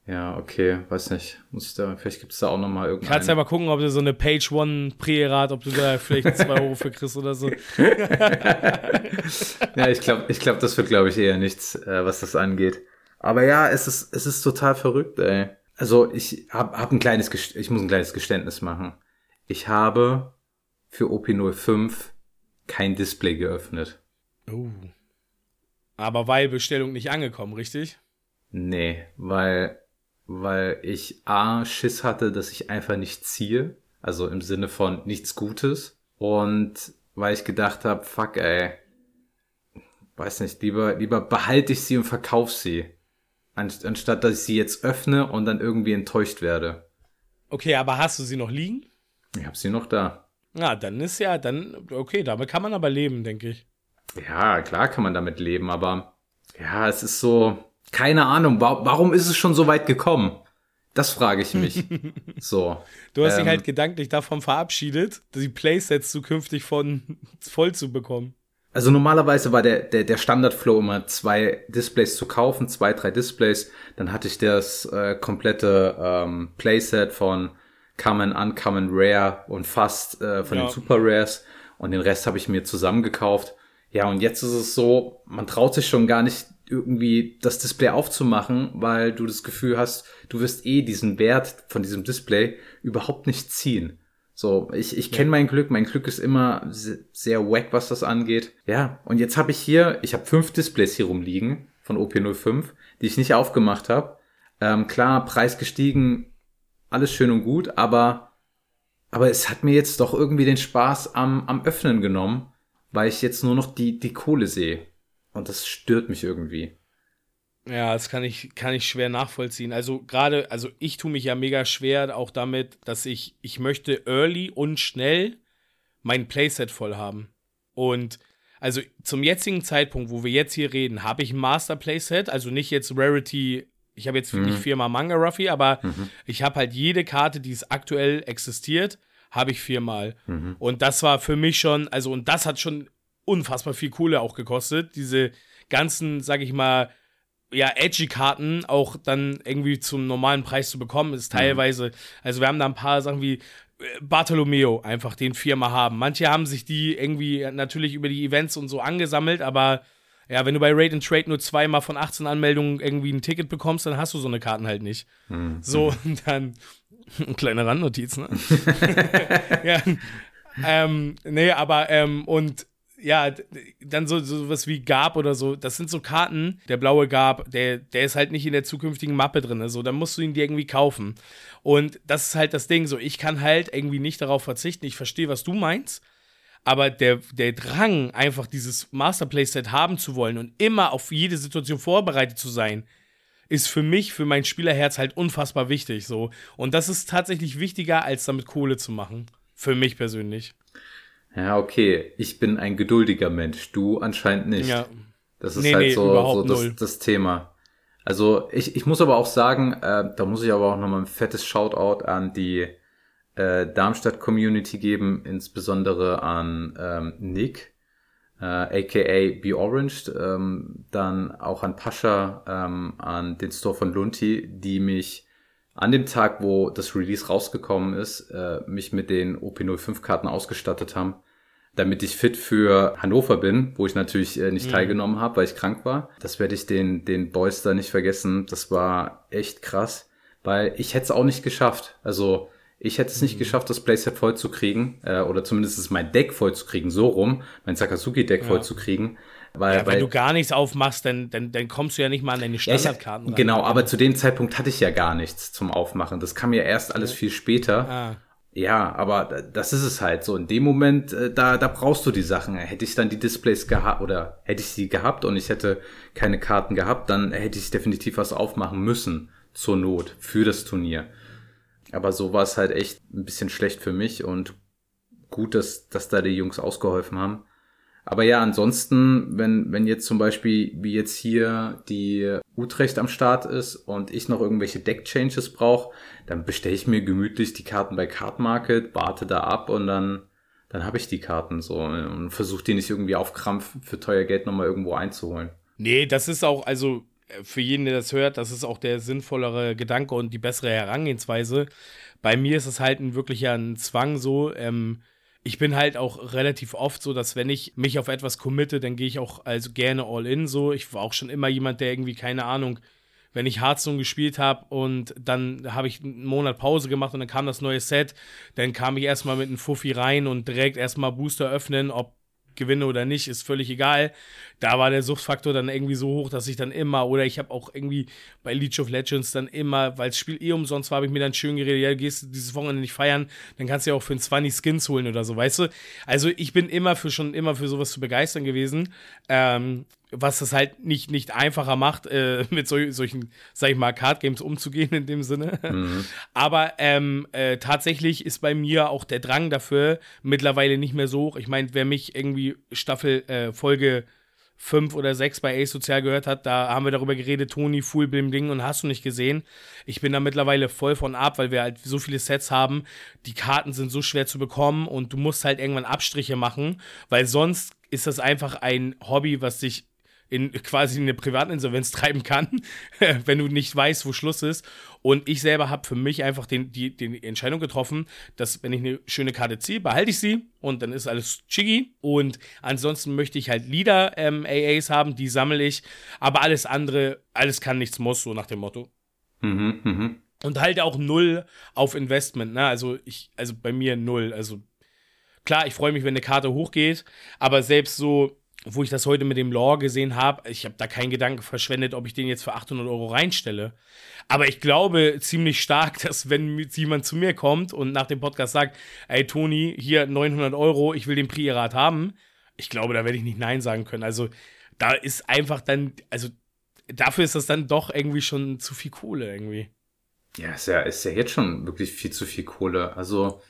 Ja, okay, weiß nicht. Muss ich da, vielleicht gibt es da auch nochmal irgendwas. Kannst ja mal gucken, ob du so eine Page One Pre-Rat, ob du da vielleicht zwei [LAUGHS] Euro für kriegst oder so. ja, ich glaube, ich glaube, das wird, glaube ich, eher nichts, äh, was das angeht. Aber ja, es ist, es ist total verrückt, ey. Also ich habe hab ein kleines, ich muss ein kleines Geständnis machen. Ich habe für OP05 kein Display geöffnet. Oh. Aber weil Bestellung nicht angekommen, richtig? Nee, weil, weil ich A, Schiss hatte, dass ich einfach nicht ziehe. Also im Sinne von nichts Gutes. Und weil ich gedacht habe, fuck ey, weiß nicht, lieber, lieber behalte ich sie und verkauf sie anstatt dass ich sie jetzt öffne und dann irgendwie enttäuscht werde. Okay, aber hast du sie noch liegen? Ich habe sie noch da. Ja, dann ist ja, dann, okay, damit kann man aber leben, denke ich. Ja, klar kann man damit leben, aber ja, es ist so, keine Ahnung, wa warum ist es schon so weit gekommen? Das frage ich mich. [LAUGHS] so. Du hast ähm, dich halt gedanklich davon verabschiedet, die Playsets zukünftig von voll zu bekommen. Also normalerweise war der, der, der Standardflow immer zwei Displays zu kaufen, zwei, drei Displays. Dann hatte ich das äh, komplette ähm, Playset von Common, Uncommon, Rare und fast äh, von ja. den Super Rares. Und den Rest habe ich mir zusammengekauft. Ja, und jetzt ist es so, man traut sich schon gar nicht irgendwie das Display aufzumachen, weil du das Gefühl hast, du wirst eh diesen Wert von diesem Display überhaupt nicht ziehen. So, ich, ich kenne mein Glück. Mein Glück ist immer sehr wack, was das angeht. Ja, und jetzt habe ich hier, ich habe fünf Displays hier rumliegen von OP05, die ich nicht aufgemacht habe. Ähm, klar, Preis gestiegen, alles schön und gut, aber, aber es hat mir jetzt doch irgendwie den Spaß am, am Öffnen genommen, weil ich jetzt nur noch die, die Kohle sehe. Und das stört mich irgendwie. Ja, das kann ich, kann ich schwer nachvollziehen. Also gerade, also ich tue mich ja mega schwer auch damit, dass ich, ich möchte early und schnell mein Playset voll haben. Und also zum jetzigen Zeitpunkt, wo wir jetzt hier reden, habe ich ein Master Playset, also nicht jetzt Rarity, ich habe jetzt mhm. nicht viermal Manga Ruffy, aber mhm. ich habe halt jede Karte, die es aktuell existiert, habe ich viermal. Mhm. Und das war für mich schon, also und das hat schon unfassbar viel Kohle auch gekostet, diese ganzen, sag ich mal, ja, edgy Karten auch dann irgendwie zum normalen Preis zu bekommen, ist mhm. teilweise, also wir haben da ein paar Sachen wie äh, Bartolomeo einfach den Firma haben. Manche haben sich die irgendwie natürlich über die Events und so angesammelt, aber ja, wenn du bei Raid and Trade nur zweimal von 18 Anmeldungen irgendwie ein Ticket bekommst, dann hast du so eine Karten halt nicht. Mhm. So, [LAUGHS] dann [LAUGHS] kleine Randnotiz, ne? [LAUGHS] ja. Ähm, nee, aber ähm, und ja, dann so, so was wie Gab oder so, das sind so Karten, der blaue Gab, der, der ist halt nicht in der zukünftigen Mappe drin, so, dann musst du ihn dir irgendwie kaufen. Und das ist halt das Ding, so, ich kann halt irgendwie nicht darauf verzichten, ich verstehe, was du meinst, aber der, der Drang, einfach dieses Masterplay-Set haben zu wollen und immer auf jede Situation vorbereitet zu sein, ist für mich, für mein Spielerherz halt unfassbar wichtig, so. Und das ist tatsächlich wichtiger, als damit Kohle zu machen. Für mich persönlich. Ja, okay. Ich bin ein geduldiger Mensch. Du anscheinend nicht. Ja. Das ist nee, halt nee, so, so das, das, Thema. Also ich, ich muss aber auch sagen, äh, da muss ich aber auch nochmal ein fettes Shoutout an die äh, Darmstadt-Community geben, insbesondere an ähm, Nick, äh, aka Be Orange, ähm, dann auch an Pascha, ähm, an den Store von Lunti, die mich an dem Tag, wo das Release rausgekommen ist, äh, mich mit den OP05-Karten ausgestattet haben damit ich fit für Hannover bin, wo ich natürlich äh, nicht mhm. teilgenommen habe, weil ich krank war. Das werde ich den, den Boys da nicht vergessen. Das war echt krass, weil ich hätte es auch nicht geschafft. Also ich hätte es nicht mhm. geschafft, das Playset voll zu kriegen, äh, oder zumindest mein Deck voll zu kriegen, so rum, mein Sakazuki-Deck ja. voll zu kriegen. Weil, ja, wenn weil, du gar nichts aufmachst, dann, dann, dann kommst du ja nicht mal an deine Standardkarten ja, ich, Genau, aber zu dem Zeitpunkt hatte ich ja gar nichts zum Aufmachen. Das kam ja erst alles viel später. Ah. Ja, aber das ist es halt so. In dem Moment, äh, da, da brauchst du die Sachen. Hätte ich dann die Displays gehabt oder hätte ich sie gehabt und ich hätte keine Karten gehabt, dann hätte ich definitiv was aufmachen müssen zur Not für das Turnier. Aber so war es halt echt ein bisschen schlecht für mich und gut, dass, dass da die Jungs ausgeholfen haben. Aber ja, ansonsten, wenn, wenn jetzt zum Beispiel, wie jetzt hier die Utrecht am Start ist und ich noch irgendwelche Deck-Changes brauche, dann bestelle ich mir gemütlich die Karten bei Card Market, warte da ab und dann, dann habe ich die Karten so und versuche die nicht irgendwie auf Krampf für teuer Geld nochmal irgendwo einzuholen. Nee, das ist auch, also für jeden, der das hört, das ist auch der sinnvollere Gedanke und die bessere Herangehensweise. Bei mir ist es halt ein wirklicher ein Zwang so, ähm, ich bin halt auch relativ oft so, dass wenn ich mich auf etwas committe, dann gehe ich auch also gerne all in so. Ich war auch schon immer jemand, der irgendwie, keine Ahnung, wenn ich Hearthstone gespielt habe und dann habe ich einen Monat Pause gemacht und dann kam das neue Set, dann kam ich erstmal mit einem Fuffi rein und direkt erstmal Booster öffnen, ob gewinne oder nicht, ist völlig egal. Da war der Suchtfaktor dann irgendwie so hoch, dass ich dann immer, oder ich habe auch irgendwie bei Leech of Legends dann immer, weil das Spiel eh umsonst war, habe ich mir dann schön geredet, ja, du gehst dieses Wochenende nicht feiern, dann kannst du ja auch für ein 20 Skins holen oder so, weißt du? Also ich bin immer für schon immer für sowas zu begeistern gewesen. Ähm, was das halt nicht, nicht einfacher macht, äh, [LAUGHS] mit sol solchen, sag ich mal, Card Games umzugehen in dem Sinne. Mhm. Aber ähm, äh, tatsächlich ist bei mir auch der Drang dafür mittlerweile nicht mehr so hoch. Ich meine, wer mich irgendwie Staffel äh, Folge 5 oder 6 bei Ace Sozial gehört hat, da haben wir darüber geredet, Toni, Full Blim Ding und hast du nicht gesehen. Ich bin da mittlerweile voll von ab, weil wir halt so viele Sets haben. Die Karten sind so schwer zu bekommen und du musst halt irgendwann Abstriche machen, weil sonst ist das einfach ein Hobby, was sich in quasi eine Privatinsolvenz [LAUGHS] treiben kann, [LAUGHS] wenn du nicht weißt, wo Schluss ist. Und ich selber habe für mich einfach den, die, die Entscheidung getroffen, dass wenn ich eine schöne Karte ziehe, behalte ich sie und dann ist alles chiggy. Und ansonsten möchte ich halt Lieder ähm, AAs haben, die sammle ich. Aber alles andere, alles kann, nichts muss, so nach dem Motto. Mhm, mh. Und halt auch null auf Investment, ne? Also ich, also bei mir null. Also klar, ich freue mich, wenn eine Karte hochgeht, aber selbst so wo ich das heute mit dem Lore gesehen habe, ich habe da keinen Gedanken verschwendet, ob ich den jetzt für 800 Euro reinstelle. Aber ich glaube ziemlich stark, [LAUGHS] dass wenn jemand zu mir kommt und nach dem Podcast sagt, ey Toni, hier 900 Euro, ich will den Priorat haben, ich glaube, da werde ich nicht Nein sagen können. Also da ist einfach dann, also dafür ist das dann doch irgendwie schon zu viel Kohle irgendwie. Ja, ist ja, ist ja jetzt schon wirklich viel zu viel Kohle. Also,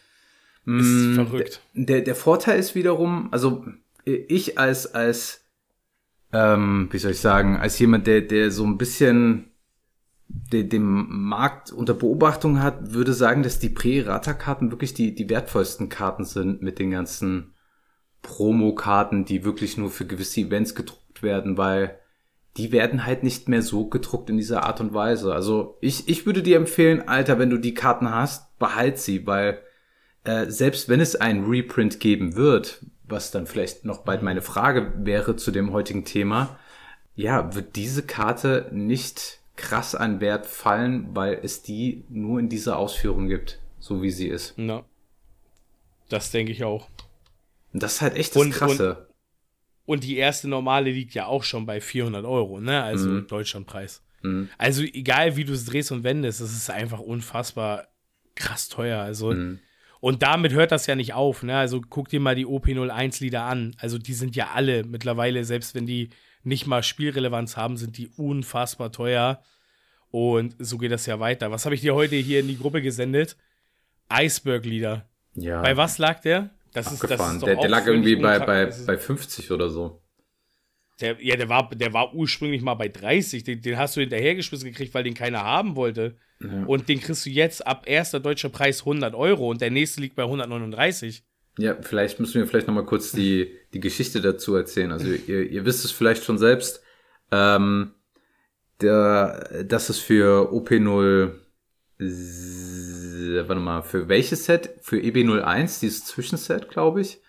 ist mh, mm, verrückt. Der, der Vorteil ist wiederum, also ich als, als, ähm, wie soll ich sagen, als jemand, der, der so ein bisschen den, den Markt unter Beobachtung hat, würde sagen, dass die Pre-Rata-Karten wirklich die, die wertvollsten Karten sind mit den ganzen Promo-Karten, die wirklich nur für gewisse Events gedruckt werden, weil die werden halt nicht mehr so gedruckt in dieser Art und Weise. Also ich, ich würde dir empfehlen, Alter, wenn du die Karten hast, behalt sie, weil äh, selbst wenn es einen Reprint geben wird, was dann vielleicht noch bald meine Frage wäre zu dem heutigen Thema, ja, wird diese Karte nicht krass an Wert fallen, weil es die nur in dieser Ausführung gibt, so wie sie ist. Na, das denke ich auch. Und das ist halt echt das und, Krasse. Und, und, die erste normale liegt ja auch schon bei 400 Euro, ne? Also mhm. Deutschlandpreis. Mhm. Also egal, wie du es drehst und wendest, es ist einfach unfassbar krass teuer. Also mhm. Und damit hört das ja nicht auf. Ne? Also guck dir mal die OP01-Lieder an. Also die sind ja alle mittlerweile, selbst wenn die nicht mal Spielrelevanz haben, sind die unfassbar teuer. Und so geht das ja weiter. Was habe ich dir heute hier in die Gruppe gesendet? Iceberg-Lieder. Ja. Bei was lag der? Das ist, das ist der, der lag irgendwie bei, bei, bei 50 oder so. Der, ja, der war, der war ursprünglich mal bei 30. Den, den hast du hinterhergeschmissen gekriegt, weil den keiner haben wollte. Ja. Und den kriegst du jetzt ab erster deutscher Preis 100 Euro und der nächste liegt bei 139. Ja, vielleicht müssen wir vielleicht nochmal kurz die, die Geschichte dazu erzählen. Also [LAUGHS] ihr, ihr wisst es vielleicht schon selbst, ähm, der, dass es für OP0, warte mal, für welches Set? Für EB01, dieses Zwischenset, glaube ich,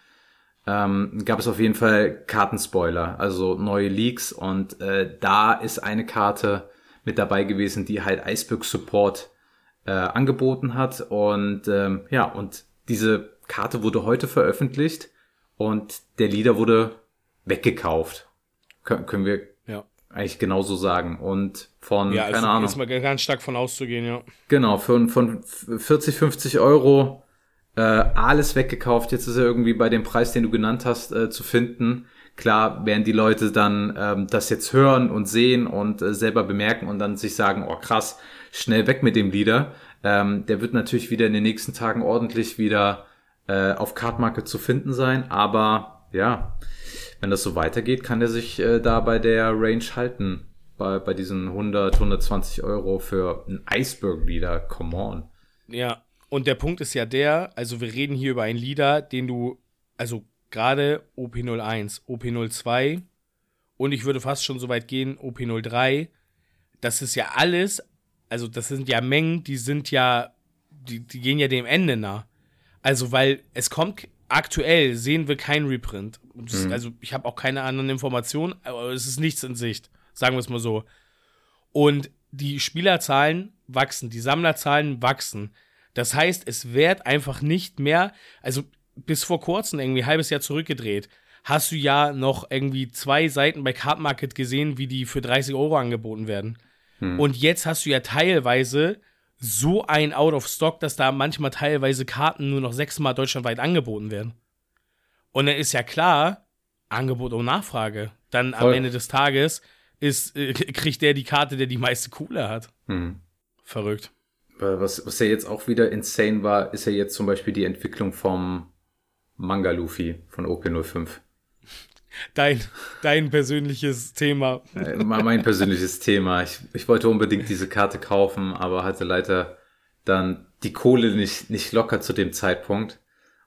ähm, gab es auf jeden Fall Kartenspoiler, also neue Leaks und äh, da ist eine Karte mit dabei gewesen, die halt Iceberg Support äh, angeboten hat und ähm, ja, und diese Karte wurde heute veröffentlicht und der Leader wurde weggekauft. Kön können wir ja. eigentlich genauso sagen. Und von, ja, keine also Ahnung. ist mal ganz stark von auszugehen, ja. Genau, von, von 40, 50 Euro äh, alles weggekauft. Jetzt ist er irgendwie bei dem Preis, den du genannt hast, äh, zu finden. Klar werden die Leute dann ähm, das jetzt hören und sehen und äh, selber bemerken und dann sich sagen, oh krass, schnell weg mit dem Lieder. Ähm, der wird natürlich wieder in den nächsten Tagen ordentlich wieder äh, auf Cardmarket zu finden sein. Aber ja, wenn das so weitergeht, kann er sich äh, da bei der Range halten. Bei, bei diesen 100, 120 Euro für ein Iceberg-Leader. Come on. Ja, und der Punkt ist ja der, also wir reden hier über einen Leader, den du, also gerade OP01, OP02 und ich würde fast schon so weit gehen, OP03, das ist ja alles, also das sind ja Mengen, die sind ja, die, die gehen ja dem Ende nah. Also, weil es kommt, aktuell sehen wir keinen Reprint. Das, mhm. Also, ich habe auch keine anderen Informationen, aber es ist nichts in Sicht, sagen wir es mal so. Und die Spielerzahlen wachsen, die Sammlerzahlen wachsen. Das heißt, es wird einfach nicht mehr, also bis vor kurzem, irgendwie ein halbes Jahr zurückgedreht, hast du ja noch irgendwie zwei Seiten bei Card Market gesehen, wie die für 30 Euro angeboten werden. Hm. Und jetzt hast du ja teilweise so ein Out of Stock, dass da manchmal teilweise Karten nur noch sechsmal deutschlandweit angeboten werden. Und dann ist ja klar, Angebot und Nachfrage. Dann Voll. am Ende des Tages ist, äh, [LAUGHS] kriegt der die Karte, der die meiste Kohle hat. Hm. Verrückt. Was, was ja jetzt auch wieder insane war, ist ja jetzt zum Beispiel die Entwicklung vom Manga Luffy von OP05. Dein, dein persönliches Thema. Äh, mein persönliches Thema. Ich, ich wollte unbedingt diese Karte kaufen, aber hatte leider dann die Kohle nicht, nicht locker zu dem Zeitpunkt.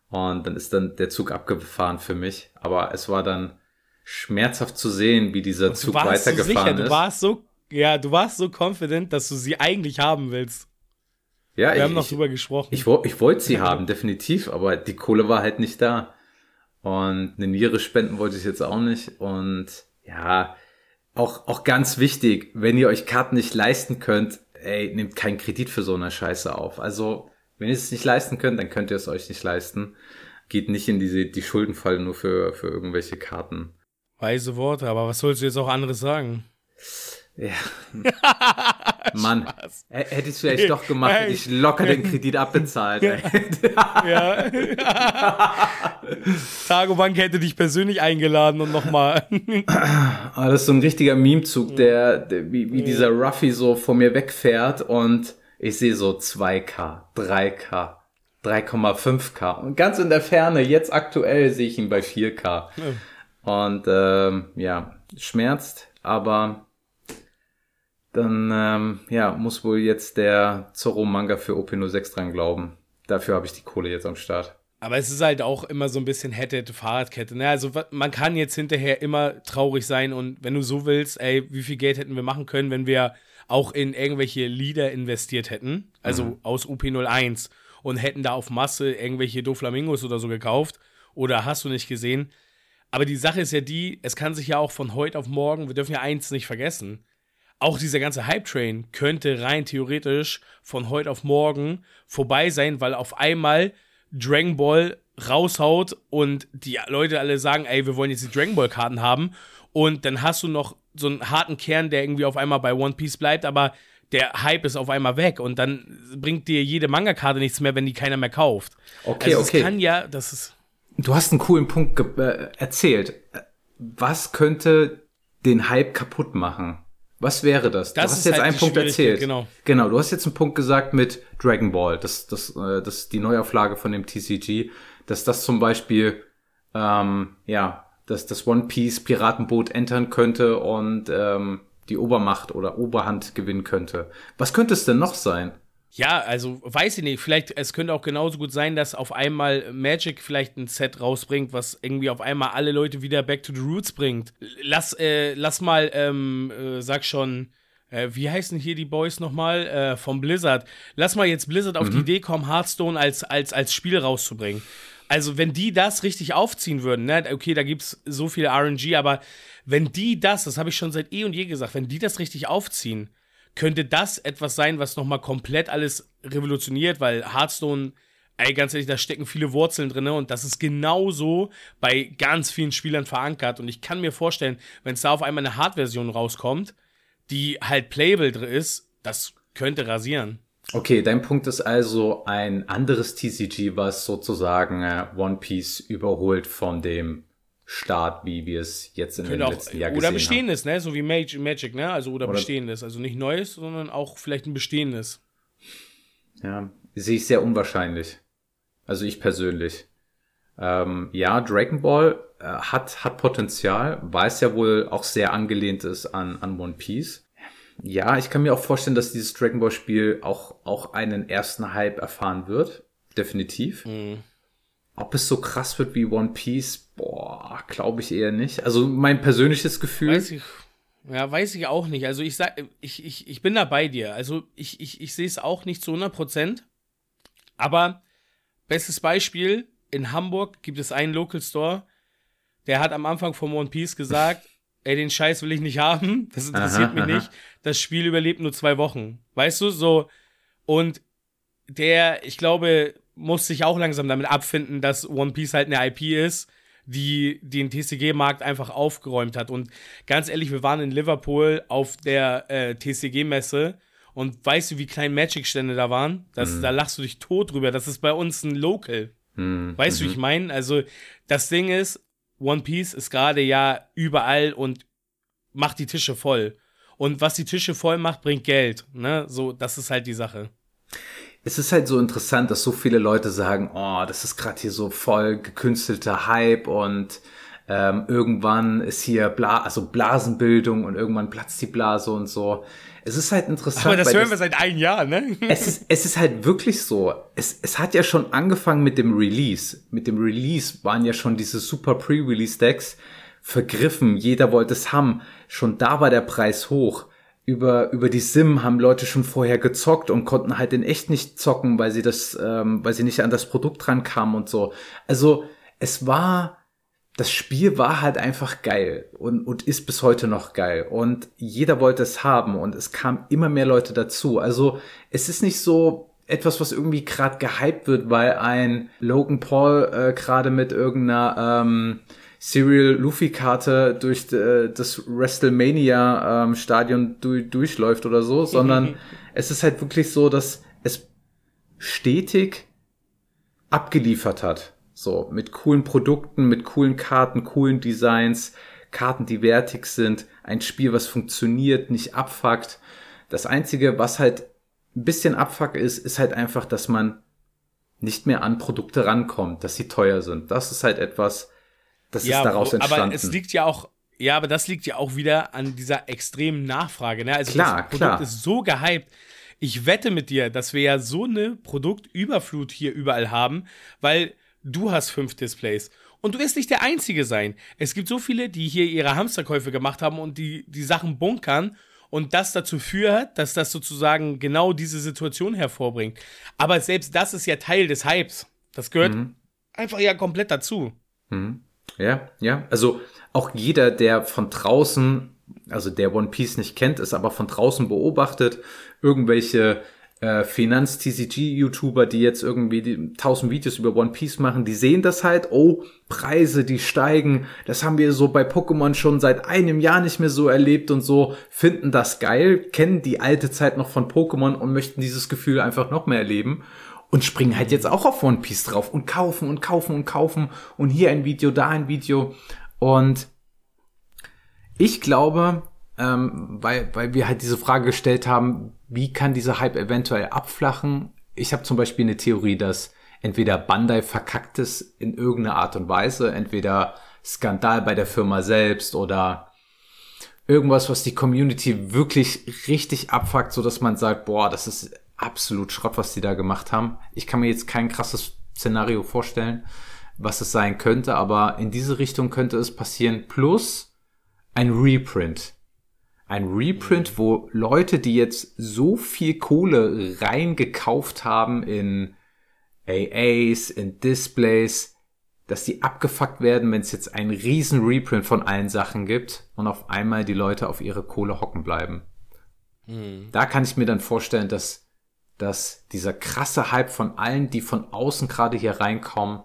Und dann ist dann der Zug abgefahren für mich. Aber es war dann schmerzhaft zu sehen, wie dieser Zug weitergefahren so sicher, ist. Du warst so, ja, du warst so confident, dass du sie eigentlich haben willst. Ja, Wir ich, haben noch drüber gesprochen. Ich, ich, ich wollte sie haben, definitiv, aber die Kohle war halt nicht da. Und eine Niere spenden wollte ich jetzt auch nicht. Und ja, auch, auch ganz wichtig, wenn ihr euch Karten nicht leisten könnt, ey, nehmt keinen Kredit für so eine Scheiße auf. Also, wenn ihr es nicht leisten könnt, dann könnt ihr es euch nicht leisten. Geht nicht in diese, die Schuldenfalle nur für, für irgendwelche Karten. Weise Worte, aber was sollst du jetzt auch anderes sagen? Ja. [LAUGHS] Mann, hätte ich es vielleicht doch gemacht, hätte ich locker den Kredit abbezahlt. [LAUGHS] ja. [LAUGHS] Tagobank hätte dich persönlich eingeladen und nochmal. ah, das ist so ein richtiger Memezug, der, der wie, wie dieser Ruffy so vor mir wegfährt und ich sehe so 2K, 3K, 3,5K und ganz in der Ferne, jetzt aktuell sehe ich ihn bei 4K. Und ähm, ja, schmerzt, aber dann ähm, ja, muss wohl jetzt der Zorro-Manga für OP06 dran glauben. Dafür habe ich die Kohle jetzt am Start. Aber es ist halt auch immer so ein bisschen hätte, hätte Fahrradkette. Ne? Also man kann jetzt hinterher immer traurig sein und wenn du so willst, ey, wie viel Geld hätten wir machen können, wenn wir auch in irgendwelche Lieder investiert hätten, also mhm. aus UP01 und hätten da auf Masse irgendwelche Doflamingos oder so gekauft oder hast du nicht gesehen. Aber die Sache ist ja die, es kann sich ja auch von heute auf morgen, wir dürfen ja eins nicht vergessen, auch dieser ganze Hype-Train könnte rein theoretisch von heute auf morgen vorbei sein, weil auf einmal Dragon Ball raushaut und die Leute alle sagen, ey, wir wollen jetzt die Dragon Ball-Karten haben. Und dann hast du noch so einen harten Kern, der irgendwie auf einmal bei One Piece bleibt, aber der Hype ist auf einmal weg und dann bringt dir jede Manga-Karte nichts mehr, wenn die keiner mehr kauft. Okay, also okay. kann ja, das ist. Du hast einen coolen Punkt äh, erzählt. Was könnte den Hype kaputt machen? Was wäre das? das du hast jetzt halt einen Punkt erzählt. Genau. genau, du hast jetzt einen Punkt gesagt mit Dragon Ball, das, das, äh, das die Neuauflage von dem TCG, dass das zum Beispiel, ähm, ja, dass das One Piece Piratenboot entern könnte und ähm, die Obermacht oder Oberhand gewinnen könnte. Was könnte es denn noch sein? Ja, also weiß ich nicht. Vielleicht, es könnte auch genauso gut sein, dass auf einmal Magic vielleicht ein Set rausbringt, was irgendwie auf einmal alle Leute wieder back to the roots bringt. Lass, äh, lass mal, ähm, äh, sag schon, äh, wie heißen hier die Boys nochmal? Äh, vom Blizzard. Lass mal jetzt Blizzard mhm. auf die mhm. Idee kommen, Hearthstone als, als, als Spiel rauszubringen. Also, wenn die das richtig aufziehen würden, ne, okay, da gibt's so viel RNG, aber wenn die das, das habe ich schon seit eh und je gesagt, wenn die das richtig aufziehen, könnte das etwas sein, was nochmal komplett alles revolutioniert, weil Hearthstone, ey, ganz ehrlich, da stecken viele Wurzeln drin und das ist genauso bei ganz vielen Spielern verankert. Und ich kann mir vorstellen, wenn es da auf einmal eine Hard-Version rauskommt, die halt playable ist, das könnte rasieren. Okay, dein Punkt ist also ein anderes TCG, was sozusagen äh, One Piece überholt von dem Start, wie wir es jetzt in den auch, letzten Jahren gesehen haben. Oder bestehendes, ne? So wie Magic, ne? Also oder, oder bestehendes. Also nicht neues, sondern auch vielleicht ein bestehendes. Ja, sehe ich sehr unwahrscheinlich. Also ich persönlich. Ähm, ja, Dragon Ball äh, hat, hat Potenzial, weil es ja wohl auch sehr angelehnt ist an, an One Piece. Ja, ich kann mir auch vorstellen, dass dieses Dragon Ball Spiel auch, auch einen ersten Hype erfahren wird. Definitiv. Mhm. Ob es so krass wird wie One Piece, boah, glaube ich eher nicht. Also mein persönliches Gefühl. Weiß ich, ja, weiß ich auch nicht. Also ich sag, ich, ich, ich bin da bei dir. Also ich, ich, ich sehe es auch nicht zu 100 Prozent. Aber bestes Beispiel, in Hamburg gibt es einen Local Store, der hat am Anfang von One Piece gesagt, [LAUGHS] ey, den Scheiß will ich nicht haben, das interessiert aha, mich aha. nicht. Das Spiel überlebt nur zwei Wochen. Weißt du, so. Und der, ich glaube, muss sich auch langsam damit abfinden, dass One Piece halt eine IP ist, die den TCG-Markt einfach aufgeräumt hat. Und ganz ehrlich, wir waren in Liverpool auf der äh, TCG-Messe und weißt du, wie klein Magic-Stände da waren? Das, mhm. Da lachst du dich tot drüber. Das ist bei uns ein Local. Mhm. Weißt du, wie ich mhm. meine? Also, das Ding ist, One Piece ist gerade ja überall und macht die Tische voll. Und was die Tische voll macht, bringt Geld. Ne? So, das ist halt die Sache. Es ist halt so interessant, dass so viele Leute sagen, oh, das ist gerade hier so voll gekünstelter Hype und ähm, irgendwann ist hier Bla also Blasenbildung und irgendwann platzt die Blase und so. Es ist halt interessant. Aber das hören wir seit einem Jahr, ne? es, ist, es ist halt wirklich so. Es, es hat ja schon angefangen mit dem Release. Mit dem Release waren ja schon diese super Pre-Release-Decks vergriffen. Jeder wollte es haben. Schon da war der Preis hoch. Über, über die Sim haben Leute schon vorher gezockt und konnten halt in echt nicht zocken, weil sie das, ähm, weil sie nicht an das Produkt dran kamen und so. Also, es war, das Spiel war halt einfach geil und, und ist bis heute noch geil. Und jeder wollte es haben und es kamen immer mehr Leute dazu. Also es ist nicht so etwas, was irgendwie gerade gehypt wird, weil ein Logan Paul äh, gerade mit irgendeiner ähm, Serial Luffy-Karte durch äh, das WrestleMania-Stadion ähm, du durchläuft oder so, sondern es ist halt wirklich so, dass es stetig abgeliefert hat. So, mit coolen Produkten, mit coolen Karten, coolen Designs, Karten, die wertig sind, ein Spiel, was funktioniert, nicht abfuckt. Das einzige, was halt ein bisschen abfuck ist, ist halt einfach, dass man nicht mehr an Produkte rankommt, dass sie teuer sind. Das ist halt etwas, das ja, ist daraus entstanden. Aber es liegt ja auch, ja, aber das liegt ja auch wieder an dieser extremen Nachfrage. Ne? Also klar, das Produkt klar. ist so gehypt. Ich wette mit dir, dass wir ja so eine Produktüberflut hier überall haben, weil Du hast fünf Displays. Und du wirst nicht der Einzige sein. Es gibt so viele, die hier ihre Hamsterkäufe gemacht haben und die die Sachen bunkern und das dazu führt, dass das sozusagen genau diese Situation hervorbringt. Aber selbst das ist ja Teil des Hypes. Das gehört mhm. einfach ja komplett dazu. Mhm. Ja, ja. Also auch jeder, der von draußen, also der One Piece nicht kennt, ist aber von draußen beobachtet, irgendwelche äh, Finanz-TCG-YouTuber, die jetzt irgendwie die, 1000 Videos über One Piece machen, die sehen das halt, oh, Preise, die steigen, das haben wir so bei Pokémon schon seit einem Jahr nicht mehr so erlebt und so, finden das geil, kennen die alte Zeit noch von Pokémon und möchten dieses Gefühl einfach noch mehr erleben und springen halt jetzt auch auf One Piece drauf und kaufen und kaufen und kaufen und hier ein Video, da ein Video und ich glaube, ähm, weil, weil wir halt diese Frage gestellt haben, wie kann dieser Hype eventuell abflachen? Ich habe zum Beispiel eine Theorie, dass entweder Bandai verkackt es in irgendeiner Art und Weise, entweder Skandal bei der Firma selbst oder irgendwas, was die Community wirklich richtig abfuckt, so dass man sagt, boah, das ist absolut Schrott, was die da gemacht haben. Ich kann mir jetzt kein krasses Szenario vorstellen, was es sein könnte, aber in diese Richtung könnte es passieren. Plus ein Reprint ein Reprint, wo Leute, die jetzt so viel Kohle reingekauft haben in AAs, in Displays, dass die abgefuckt werden, wenn es jetzt einen riesen Reprint von allen Sachen gibt und auf einmal die Leute auf ihre Kohle hocken bleiben. Mhm. Da kann ich mir dann vorstellen, dass, dass dieser krasse Hype von allen, die von außen gerade hier reinkommen,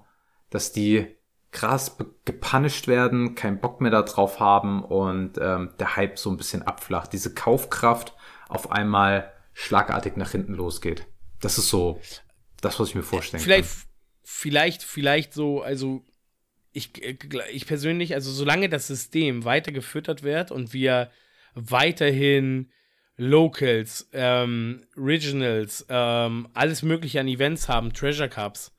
dass die krass gepunished werden, keinen Bock mehr darauf haben und ähm, der Hype so ein bisschen abflacht. Diese Kaufkraft auf einmal schlagartig nach hinten losgeht. Das ist so das, was ich mir vorstellen vielleicht, kann. Vielleicht, vielleicht so, also ich, ich persönlich, also solange das System weiter gefüttert wird und wir weiterhin Locals, ähm, Regionals, ähm, alles mögliche an Events haben, Treasure Cups,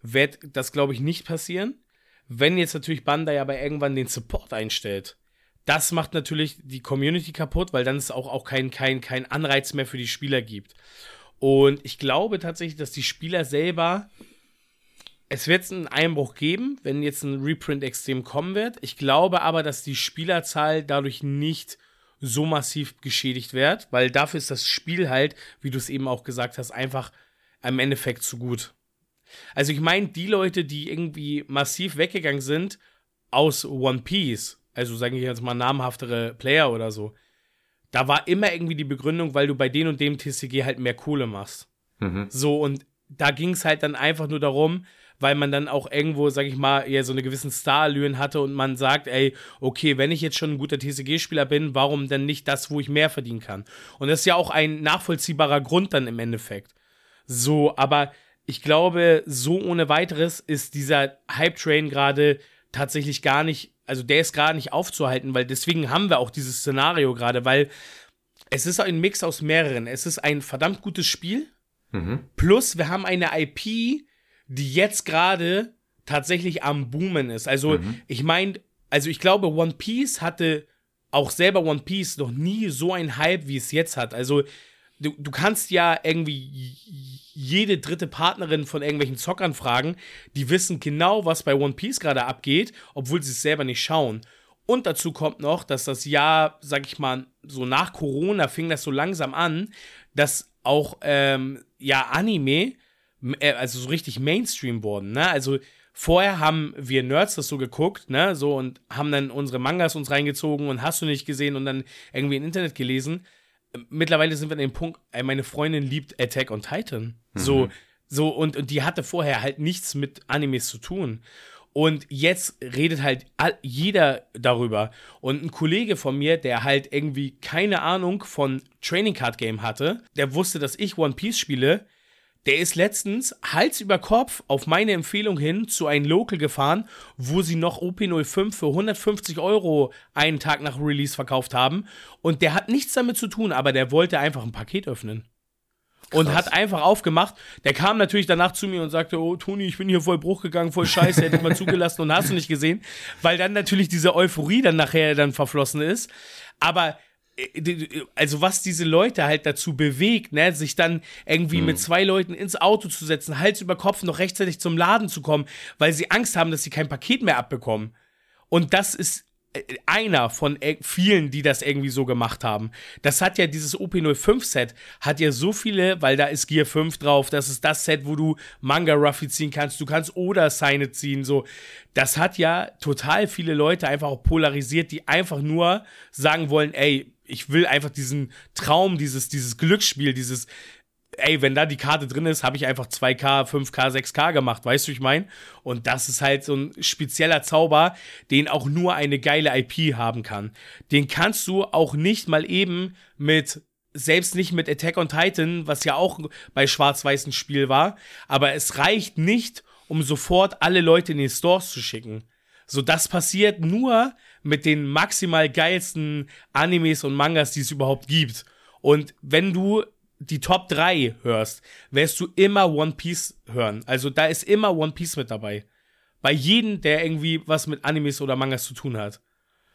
wird das, glaube ich, nicht passieren. Wenn jetzt natürlich Bandai aber irgendwann den Support einstellt, das macht natürlich die Community kaputt, weil dann es auch, auch kein, kein, kein Anreiz mehr für die Spieler gibt. Und ich glaube tatsächlich, dass die Spieler selber. Es wird einen Einbruch geben, wenn jetzt ein Reprint extrem kommen wird. Ich glaube aber, dass die Spielerzahl dadurch nicht so massiv geschädigt wird, weil dafür ist das Spiel halt, wie du es eben auch gesagt hast, einfach im Endeffekt zu gut. Also ich meine, die Leute, die irgendwie massiv weggegangen sind aus One Piece, also sage ich jetzt mal namhaftere Player oder so, da war immer irgendwie die Begründung, weil du bei den und dem TCG halt mehr Kohle machst. Mhm. So, und da ging es halt dann einfach nur darum, weil man dann auch irgendwo, sag ich mal, ja, so eine gewissen Starallüren hatte und man sagt, ey, okay, wenn ich jetzt schon ein guter TCG-Spieler bin, warum denn nicht das, wo ich mehr verdienen kann? Und das ist ja auch ein nachvollziehbarer Grund dann im Endeffekt. So, aber ich glaube, so ohne weiteres ist dieser Hype-Train gerade tatsächlich gar nicht, also der ist gerade nicht aufzuhalten, weil deswegen haben wir auch dieses Szenario gerade, weil es ist ein Mix aus mehreren. Es ist ein verdammt gutes Spiel, mhm. plus wir haben eine IP, die jetzt gerade tatsächlich am Boomen ist. Also, mhm. ich meine, also ich glaube, One Piece hatte auch selber One Piece noch nie so ein Hype, wie es jetzt hat. Also, du, du kannst ja irgendwie jede dritte Partnerin von irgendwelchen Zockern fragen, die wissen genau, was bei One Piece gerade abgeht, obwohl sie es selber nicht schauen. Und dazu kommt noch, dass das Jahr, sag ich mal, so nach Corona fing das so langsam an, dass auch ähm, ja Anime also so richtig Mainstream wurden, ne? Also vorher haben wir Nerds das so geguckt, ne, so und haben dann unsere Mangas uns reingezogen und hast du nicht gesehen und dann irgendwie im Internet gelesen. Mittlerweile sind wir an dem Punkt, meine Freundin liebt Attack on Titan. Mhm. So, so und, und die hatte vorher halt nichts mit Animes zu tun. Und jetzt redet halt jeder darüber. Und ein Kollege von mir, der halt irgendwie keine Ahnung von Training Card Game hatte, der wusste, dass ich One Piece spiele, der ist letztens Hals über Kopf auf meine Empfehlung hin zu einem Local gefahren, wo sie noch OP05 für 150 Euro einen Tag nach Release verkauft haben. Und der hat nichts damit zu tun, aber der wollte einfach ein Paket öffnen. Krass. Und hat einfach aufgemacht. Der kam natürlich danach zu mir und sagte, oh Toni, ich bin hier voll Bruch gegangen, voll scheiße, hätte ich mal zugelassen und hast du nicht gesehen. Weil dann natürlich diese Euphorie dann nachher dann verflossen ist. Aber also was diese Leute halt dazu bewegt, ne, sich dann irgendwie mhm. mit zwei Leuten ins Auto zu setzen, Hals über Kopf noch rechtzeitig zum Laden zu kommen, weil sie Angst haben, dass sie kein Paket mehr abbekommen. Und das ist äh, einer von vielen, die das irgendwie so gemacht haben. Das hat ja dieses OP05-Set, hat ja so viele, weil da ist Gear 5 drauf, das ist das Set, wo du Manga Ruffy ziehen kannst, du kannst Oder Seine ziehen, so. Das hat ja total viele Leute einfach auch polarisiert, die einfach nur sagen wollen, ey, ich will einfach diesen Traum, dieses, dieses Glücksspiel, dieses, ey, wenn da die Karte drin ist, habe ich einfach 2K, 5K, 6K gemacht, weißt du, ich meine? Und das ist halt so ein spezieller Zauber, den auch nur eine geile IP haben kann. Den kannst du auch nicht mal eben mit selbst nicht mit Attack on Titan, was ja auch bei schwarz-weißen Spiel war, aber es reicht nicht, um sofort alle Leute in die Stores zu schicken. So, das passiert nur mit den maximal geilsten Animes und Mangas, die es überhaupt gibt. Und wenn du die Top 3 hörst, wirst du immer One Piece hören. Also da ist immer One Piece mit dabei. Bei jedem, der irgendwie was mit Animes oder Mangas zu tun hat.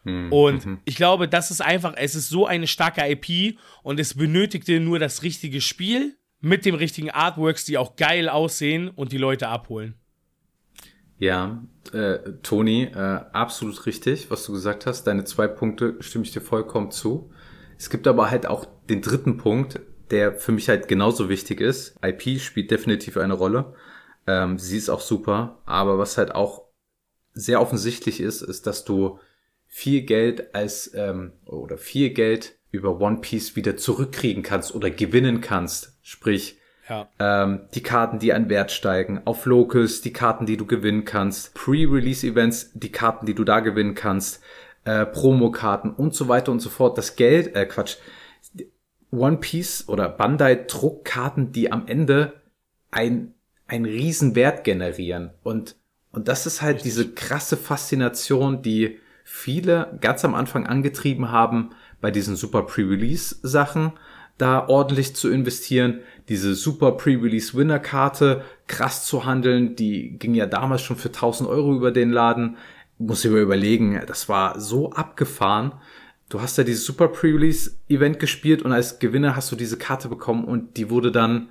Mhm. Und ich glaube, das ist einfach, es ist so eine starke IP und es benötigte nur das richtige Spiel mit dem richtigen Artworks, die auch geil aussehen und die Leute abholen. Ja, äh, Toni, äh, absolut richtig, was du gesagt hast. Deine zwei Punkte stimme ich dir vollkommen zu. Es gibt aber halt auch den dritten Punkt, der für mich halt genauso wichtig ist. IP spielt definitiv eine Rolle. Ähm, sie ist auch super, aber was halt auch sehr offensichtlich ist, ist, dass du viel Geld als ähm, oder viel Geld über One Piece wieder zurückkriegen kannst oder gewinnen kannst. Sprich, ja. Ähm, die Karten, die an Wert steigen. Auf Locals die Karten, die du gewinnen kannst. Pre-Release-Events, die Karten, die du da gewinnen kannst. Äh, Promokarten und so weiter und so fort. Das Geld, äh, Quatsch. One Piece oder Bandai Druckkarten, die am Ende ein, ein Riesenwert generieren. Und, und das ist halt Richtig. diese krasse Faszination, die viele ganz am Anfang angetrieben haben bei diesen super Pre-Release Sachen da ordentlich zu investieren, diese super Pre-Release Winner Karte krass zu handeln. Die ging ja damals schon für 1000 Euro über den Laden. Muss ich mir überlegen, das war so abgefahren. Du hast ja dieses super Pre-Release Event gespielt und als Gewinner hast du diese Karte bekommen und die wurde dann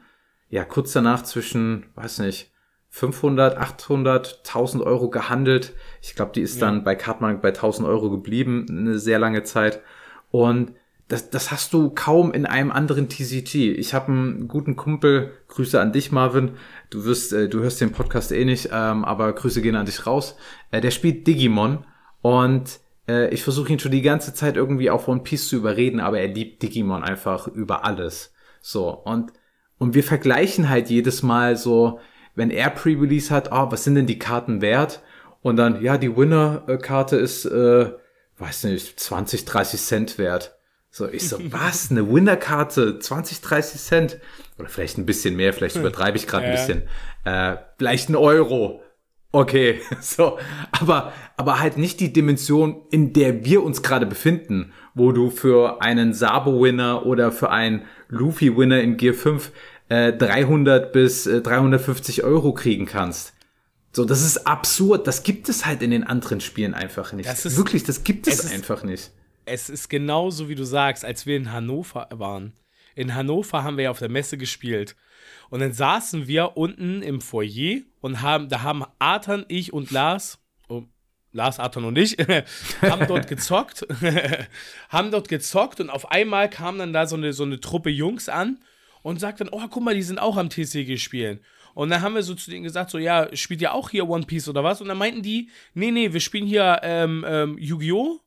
ja kurz danach zwischen, weiß nicht, 500, 800, 1000 Euro gehandelt. Ich glaube, die ist ja. dann bei Cardmark bei 1000 Euro geblieben, eine sehr lange Zeit. Und das, das hast du kaum in einem anderen TCG. Ich habe einen guten Kumpel, Grüße an dich, Marvin. Du wirst, äh, du hörst den Podcast eh nicht, ähm, aber Grüße gehen an dich raus. Äh, der spielt Digimon und äh, ich versuche ihn schon die ganze Zeit irgendwie auf One Piece zu überreden, aber er liebt Digimon einfach über alles. So und und wir vergleichen halt jedes Mal so, wenn er Pre-Release hat, oh, was sind denn die Karten wert? Und dann, ja, die Winner-Karte ist, äh, weiß nicht, 20, 30 Cent wert. So, ich so, was? Eine Winner-Karte? 20, 30 Cent? Oder vielleicht ein bisschen mehr, vielleicht übertreibe ich gerade ein bisschen. Äh, vielleicht ein Euro. Okay, [LAUGHS] so. Aber, aber halt nicht die Dimension, in der wir uns gerade befinden, wo du für einen Sabo-Winner oder für einen Luffy-Winner in Gear 5 äh, 300 bis äh, 350 Euro kriegen kannst. So, das ist absurd. Das gibt es halt in den anderen Spielen einfach nicht. Das ist, Wirklich, das gibt es einfach nicht. Es ist genauso, wie du sagst, als wir in Hannover waren. In Hannover haben wir ja auf der Messe gespielt. Und dann saßen wir unten im Foyer und haben, da haben Arthur, ich und Lars, oh, Lars, Arthur und ich, [LAUGHS] haben dort gezockt, [LAUGHS] haben dort gezockt und auf einmal kam dann da so eine, so eine Truppe Jungs an und sagt dann, oh, guck mal, die sind auch am TCG spielen. Und dann haben wir so zu denen gesagt, so, ja, spielt ihr auch hier One Piece oder was? Und dann meinten die, nee, nee, wir spielen hier ähm, ähm, Yu-Gi-Oh!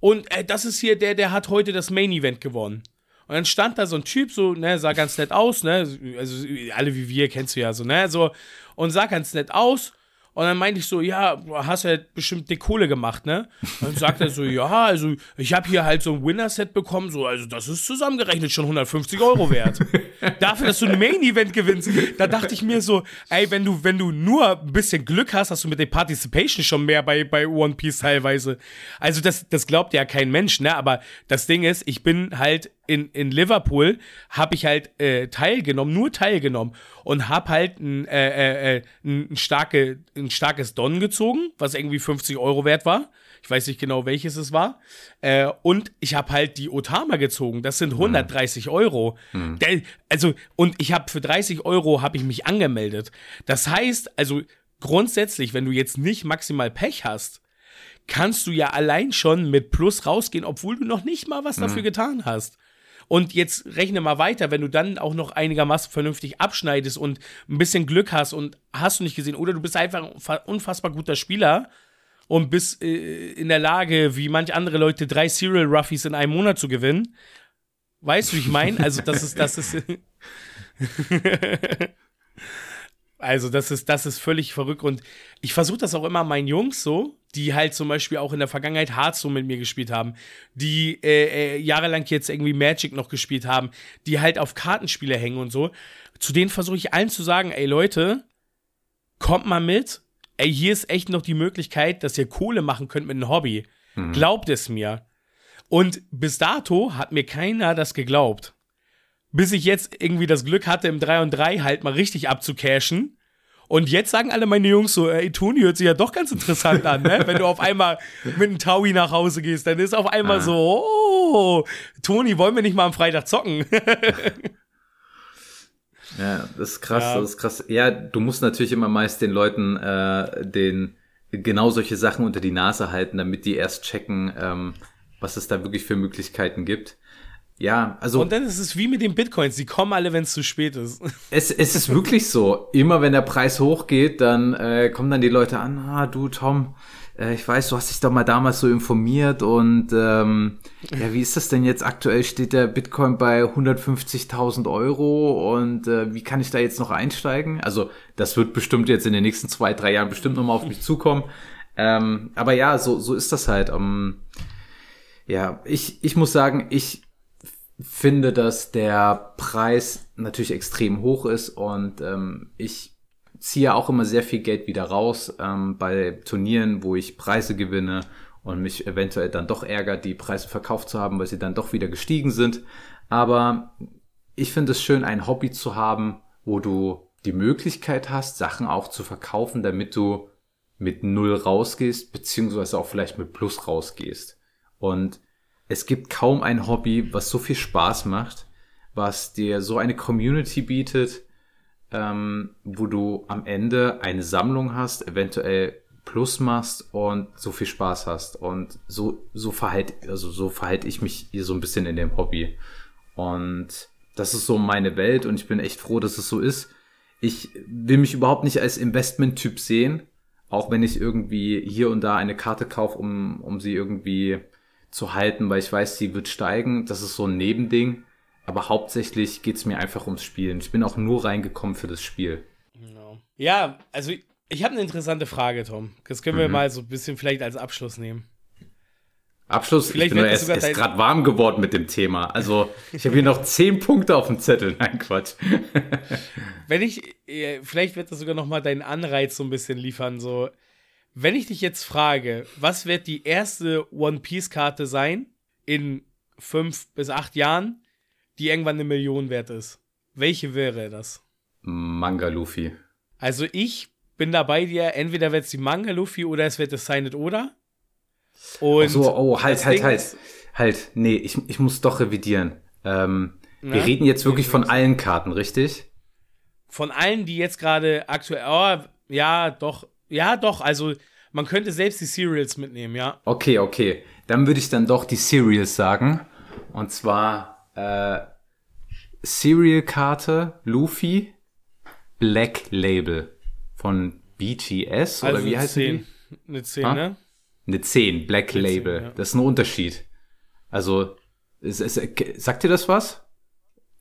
Und äh, das ist hier der, der hat heute das Main Event gewonnen. Und dann stand da so ein Typ, so, ne, sah ganz nett aus, ne, also alle wie wir kennst du ja so, ne, so, und sah ganz nett aus. Und dann meinte ich so, ja, hast ja bestimmt die Kohle gemacht, ne? Und dann sagt er so, [LAUGHS] ja, also ich habe hier halt so ein Winner-Set bekommen, so, also das ist zusammengerechnet schon 150 Euro wert. [LAUGHS] Dafür, dass du ein Main-Event gewinnst. Da dachte ich mir so, ey, wenn du, wenn du nur ein bisschen Glück hast, hast du mit der Participation schon mehr bei, bei One Piece teilweise. Also das, das glaubt ja kein Mensch, ne? Aber das Ding ist, ich bin halt in, in Liverpool habe ich halt äh, teilgenommen, nur teilgenommen und habe halt ein, äh, äh, äh, ein, starke, ein starkes Don gezogen, was irgendwie 50 Euro wert war. Ich weiß nicht genau, welches es war. Äh, und ich habe halt die Otama gezogen. Das sind 130 mhm. Euro. Mhm. Der, also, und ich habe für 30 Euro habe ich mich angemeldet. Das heißt, also grundsätzlich, wenn du jetzt nicht maximal Pech hast, kannst du ja allein schon mit Plus rausgehen, obwohl du noch nicht mal was dafür mhm. getan hast. Und jetzt rechne mal weiter, wenn du dann auch noch einigermaßen vernünftig abschneidest und ein bisschen Glück hast und hast du nicht gesehen, oder du bist einfach ein unfassbar guter Spieler und bist äh, in der Lage, wie manch andere Leute, drei Serial Ruffies in einem Monat zu gewinnen. Weißt du, wie ich meine? Also, das ist, das ist. [LAUGHS] Also, das ist, das ist völlig verrückt. Und ich versuche das auch immer meinen Jungs so, die halt zum Beispiel auch in der Vergangenheit Hearthstone mit mir gespielt haben, die äh, äh, jahrelang jetzt irgendwie Magic noch gespielt haben, die halt auf Kartenspiele hängen und so. Zu denen versuche ich allen zu sagen, ey Leute, kommt mal mit. Ey, hier ist echt noch die Möglichkeit, dass ihr Kohle machen könnt mit einem Hobby. Mhm. Glaubt es mir. Und bis dato hat mir keiner das geglaubt bis ich jetzt irgendwie das Glück hatte, im 3 und 3 halt mal richtig abzucashen. Und jetzt sagen alle meine Jungs so, ey, Toni hört sich ja doch ganz interessant an, ne? Wenn du auf einmal mit einem Taui nach Hause gehst, dann ist auf einmal ah. so, oh, Toni, wollen wir nicht mal am Freitag zocken? [LAUGHS] ja, das ist krass, ja. das ist krass. Ja, du musst natürlich immer meist den Leuten äh, den genau solche Sachen unter die Nase halten, damit die erst checken, ähm, was es da wirklich für Möglichkeiten gibt. Ja, also. Und dann ist es wie mit den Bitcoins, die kommen alle, wenn es zu spät ist. [LAUGHS] Es, es ist wirklich so. Immer wenn der Preis hochgeht, dann äh, kommen dann die Leute an, ah, du Tom, äh, ich weiß, du hast dich doch mal damals so informiert und ähm, ja, wie ist das denn jetzt? Aktuell steht der Bitcoin bei 150.000 Euro und äh, wie kann ich da jetzt noch einsteigen? Also das wird bestimmt jetzt in den nächsten zwei, drei Jahren bestimmt nochmal auf mich zukommen. Ähm, aber ja, so, so ist das halt. Um, ja, ich, ich muss sagen, ich finde, dass der Preis natürlich extrem hoch ist und ähm, ich ziehe auch immer sehr viel Geld wieder raus ähm, bei Turnieren, wo ich Preise gewinne und mich eventuell dann doch ärgert, die Preise verkauft zu haben, weil sie dann doch wieder gestiegen sind. Aber ich finde es schön, ein Hobby zu haben, wo du die Möglichkeit hast, Sachen auch zu verkaufen, damit du mit Null rausgehst, beziehungsweise auch vielleicht mit Plus rausgehst. Und es gibt kaum ein Hobby, was so viel Spaß macht, was dir so eine Community bietet, ähm, wo du am Ende eine Sammlung hast, eventuell Plus machst und so viel Spaß hast. Und so, so verhalte, also so verhalte ich mich hier so ein bisschen in dem Hobby. Und das ist so meine Welt und ich bin echt froh, dass es so ist. Ich will mich überhaupt nicht als Investment-Typ sehen, auch wenn ich irgendwie hier und da eine Karte kaufe, um, um sie irgendwie zu halten, weil ich weiß, sie wird steigen. Das ist so ein Nebending. Aber hauptsächlich geht's mir einfach ums Spielen. Ich bin auch nur reingekommen für das Spiel. No. Ja, also ich habe eine interessante Frage, Tom. Das können wir mhm. mal so ein bisschen vielleicht als Abschluss nehmen. Abschluss, vielleicht ich bin erst, erst gerade warm geworden mit dem Thema. Also ich habe hier noch zehn Punkte auf dem Zettel. [LAUGHS] Nein, Quatsch. wenn ich, äh, vielleicht wird das sogar noch mal deinen Anreiz so ein bisschen liefern. So, wenn ich dich jetzt frage, was wird die erste One Piece Karte sein in fünf bis acht Jahren, die irgendwann eine Million wert ist? Welche wäre das? Manga Luffy. Also ich bin da bei dir. Entweder wird es die Manga Luffy oder es wird das Sign Oder. Und so, oh, halt, halt, halt. Halt, nee, ich, ich muss doch revidieren. Ähm, ja? Wir reden jetzt wirklich von allen Karten, richtig? Von allen, die jetzt gerade aktuell. Oh, ja, doch. Ja, doch. Also, man könnte selbst die Serials mitnehmen, ja. Okay, okay. Dann würde ich dann doch die Serials sagen. Und zwar äh, Serial-Karte Luffy Black Label von oder also wie heißt 10. die? Eine 10, ha? ne? Eine 10, Black Eine Label. 10, ja. Das ist ein Unterschied. Also, ist, ist, sagt dir das was?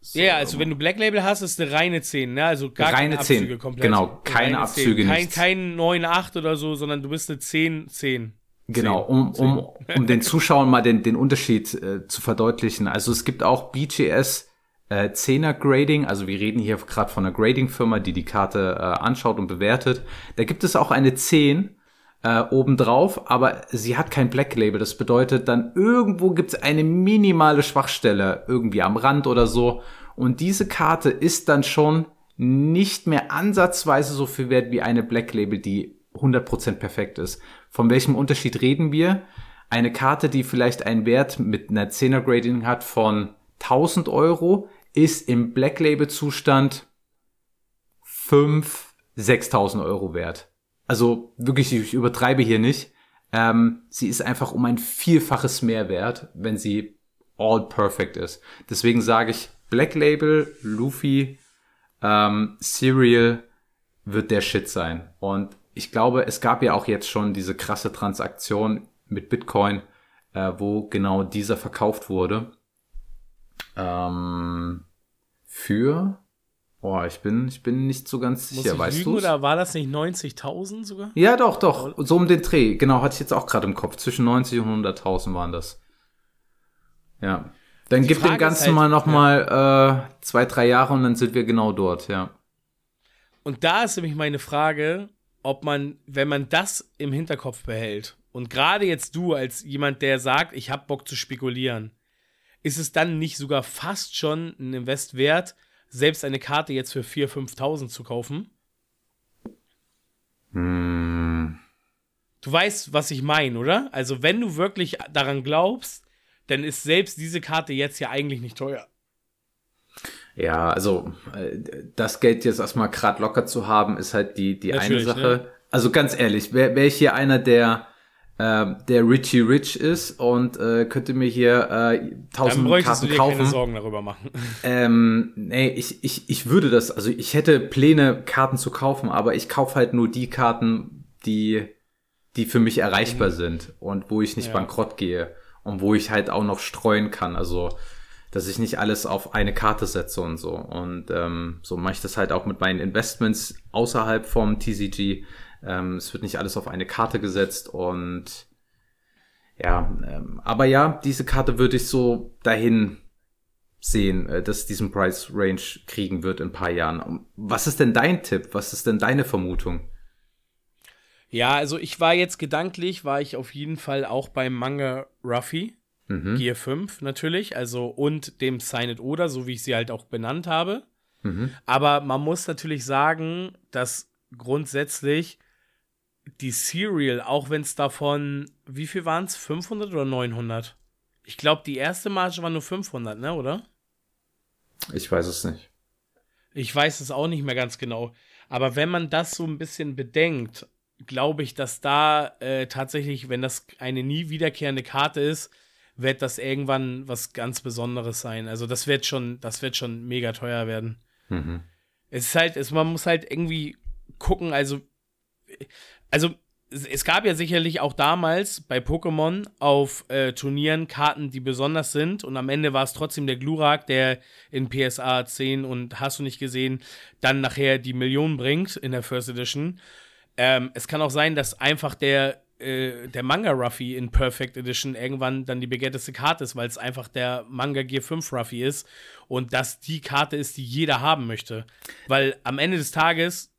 So, ja, also wenn du Black Label hast, ist eine reine 10, ne? Also gar reine keine Abzüge 10. komplett. Genau, keine Abzüge, 10. Kein, kein 9, 8 oder so, sondern du bist eine 10, 10. Genau, um, um, um den [LAUGHS] Zuschauern mal den, den Unterschied äh, zu verdeutlichen. Also es gibt auch BGS äh, 10er Grading, also wir reden hier gerade von einer Grading-Firma, die die Karte äh, anschaut und bewertet. Da gibt es auch eine 10 äh, obendrauf, aber sie hat kein Black Label. Das bedeutet dann irgendwo gibt es eine minimale Schwachstelle irgendwie am Rand oder so. Und diese Karte ist dann schon nicht mehr ansatzweise so viel wert wie eine Black Label, die 100% perfekt ist. Von welchem Unterschied reden wir? Eine Karte, die vielleicht einen Wert mit einer 10er Grading hat von 1000 Euro, ist im Black Label Zustand 5, 6000 Euro wert also wirklich, ich übertreibe hier nicht. Ähm, sie ist einfach um ein Vielfaches mehr wert, wenn sie all perfect ist. Deswegen sage ich, Black Label, Luffy, ähm, Serial wird der Shit sein. Und ich glaube, es gab ja auch jetzt schon diese krasse Transaktion mit Bitcoin, äh, wo genau dieser verkauft wurde. Ähm, für Boah, ich bin, ich bin nicht so ganz Muss sicher, weißt du? Oder war das nicht 90.000 sogar? Ja, doch, doch. So um den Dreh. Genau, hatte ich jetzt auch gerade im Kopf. Zwischen 90 und 100.000 waren das. Ja. Dann Die gib Frage dem Ganzen halt, mal noch ja. mal äh, zwei, drei Jahre und dann sind wir genau dort, ja. Und da ist nämlich meine Frage, ob man, wenn man das im Hinterkopf behält und gerade jetzt du als jemand, der sagt, ich habe Bock zu spekulieren, ist es dann nicht sogar fast schon ein Invest wert, selbst eine Karte jetzt für 4.000, 5.000 zu kaufen. Hm. Du weißt, was ich meine, oder? Also, wenn du wirklich daran glaubst, dann ist selbst diese Karte jetzt ja eigentlich nicht teuer. Ja, also äh, das Geld jetzt erstmal gerade locker zu haben, ist halt die, die eine Sache. Ne? Also ganz ehrlich, wäre wär ich hier einer, der äh, der Richie Rich ist und äh, könnte mir hier äh, tausend Dann Karten du dir kaufen. keine Sorgen darüber machen. [LAUGHS] Ähm, nee, ich, ich, ich würde das, also ich hätte Pläne, Karten zu kaufen, aber ich kaufe halt nur die Karten, die, die für mich erreichbar mhm. sind und wo ich nicht ja. bankrott gehe und wo ich halt auch noch streuen kann. Also dass ich nicht alles auf eine Karte setze und so. Und ähm, so mache ich das halt auch mit meinen Investments außerhalb vom TCG. Ähm, es wird nicht alles auf eine Karte gesetzt und ja, ähm, aber ja, diese Karte würde ich so dahin sehen, äh, dass diesen Price Range kriegen wird in ein paar Jahren. Was ist denn dein Tipp? Was ist denn deine Vermutung? Ja, also ich war jetzt gedanklich, war ich auf jeden Fall auch beim Manga Ruffy. mhm. Gear 5 natürlich, also und dem Sign It Oder, so wie ich sie halt auch benannt habe. Mhm. Aber man muss natürlich sagen, dass grundsätzlich die Serial, auch wenn es davon, wie viel waren es? 500 oder 900? Ich glaube, die erste Marge war nur 500, ne, oder? Ich weiß es nicht. Ich weiß es auch nicht mehr ganz genau. Aber wenn man das so ein bisschen bedenkt, glaube ich, dass da äh, tatsächlich, wenn das eine nie wiederkehrende Karte ist, wird das irgendwann was ganz Besonderes sein. Also das wird schon, das wird schon mega teuer werden. Mhm. Es ist halt, es, man muss halt irgendwie gucken, also, also es gab ja sicherlich auch damals bei Pokémon auf äh, Turnieren Karten, die besonders sind und am Ende war es trotzdem der Glurak, der in PSA 10 und hast du nicht gesehen, dann nachher die Million bringt in der First Edition. Ähm, es kann auch sein, dass einfach der, äh, der Manga Ruffy in Perfect Edition irgendwann dann die begehrteste Karte ist, weil es einfach der Manga Gear 5 Ruffy ist und dass die Karte ist, die jeder haben möchte. Weil am Ende des Tages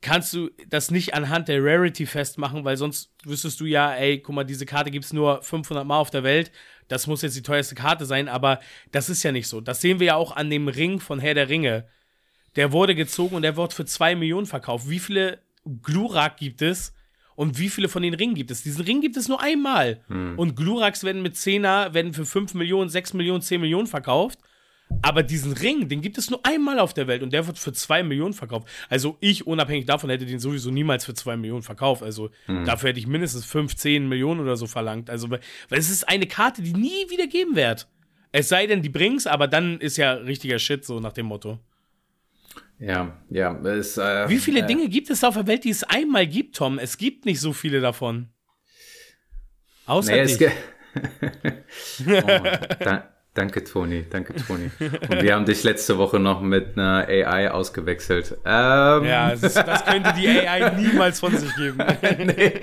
kannst du das nicht anhand der Rarity festmachen, weil sonst wüsstest du ja, ey, guck mal, diese Karte gibt es nur 500 Mal auf der Welt. Das muss jetzt die teuerste Karte sein, aber das ist ja nicht so. Das sehen wir ja auch an dem Ring von Herr der Ringe. Der wurde gezogen und der wird für 2 Millionen verkauft. Wie viele Glurak gibt es? Und wie viele von den Ringen gibt es? Diesen Ring gibt es nur einmal. Hm. Und Gluraks werden mit 10er, werden für 5 Millionen, 6 Millionen, 10 Millionen verkauft. Aber diesen Ring, den gibt es nur einmal auf der Welt und der wird für 2 Millionen verkauft. Also ich, unabhängig davon, hätte den sowieso niemals für 2 Millionen verkauft. Also mhm. dafür hätte ich mindestens 5, 10 Millionen oder so verlangt. Also, weil es ist eine Karte, die nie wieder geben wird. Es sei denn, die bringt's, aber dann ist ja richtiger Shit, so nach dem Motto. Ja, ja. Es, äh, Wie viele äh, Dinge gibt es auf der Welt, die es einmal gibt, Tom? Es gibt nicht so viele davon. Außer nee, dich. [LAUGHS] oh, da, Danke, Toni. Danke, Toni. Und wir haben dich letzte Woche noch mit einer AI ausgewechselt. Ähm. Ja, das, das, könnte die AI [LAUGHS] niemals von sich geben. [LAUGHS] nee.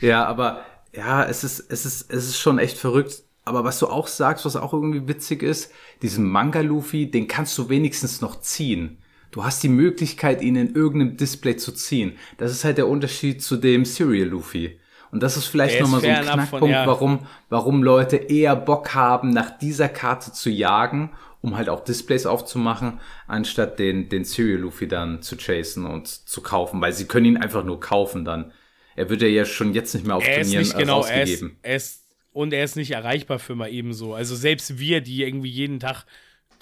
Ja, aber ja, es ist, es ist, es ist schon echt verrückt. Aber was du auch sagst, was auch irgendwie witzig ist, diesen Manga-Luffy, den kannst du wenigstens noch ziehen. Du hast die Möglichkeit, ihn in irgendeinem Display zu ziehen. Das ist halt der Unterschied zu dem Serial Luffy. Und das ist vielleicht nochmal so ein Knackpunkt, von, ja. warum, warum Leute eher Bock haben, nach dieser Karte zu jagen, um halt auch Displays aufzumachen, anstatt den, den Serial Luffy dann zu chasen und zu kaufen, weil sie können ihn einfach nur kaufen dann. Er wird ja schon jetzt nicht mehr auf er Turnieren ist nicht, genau, Er ist, er ist, und er ist nicht erreichbar für mal ebenso. Also selbst wir, die irgendwie jeden Tag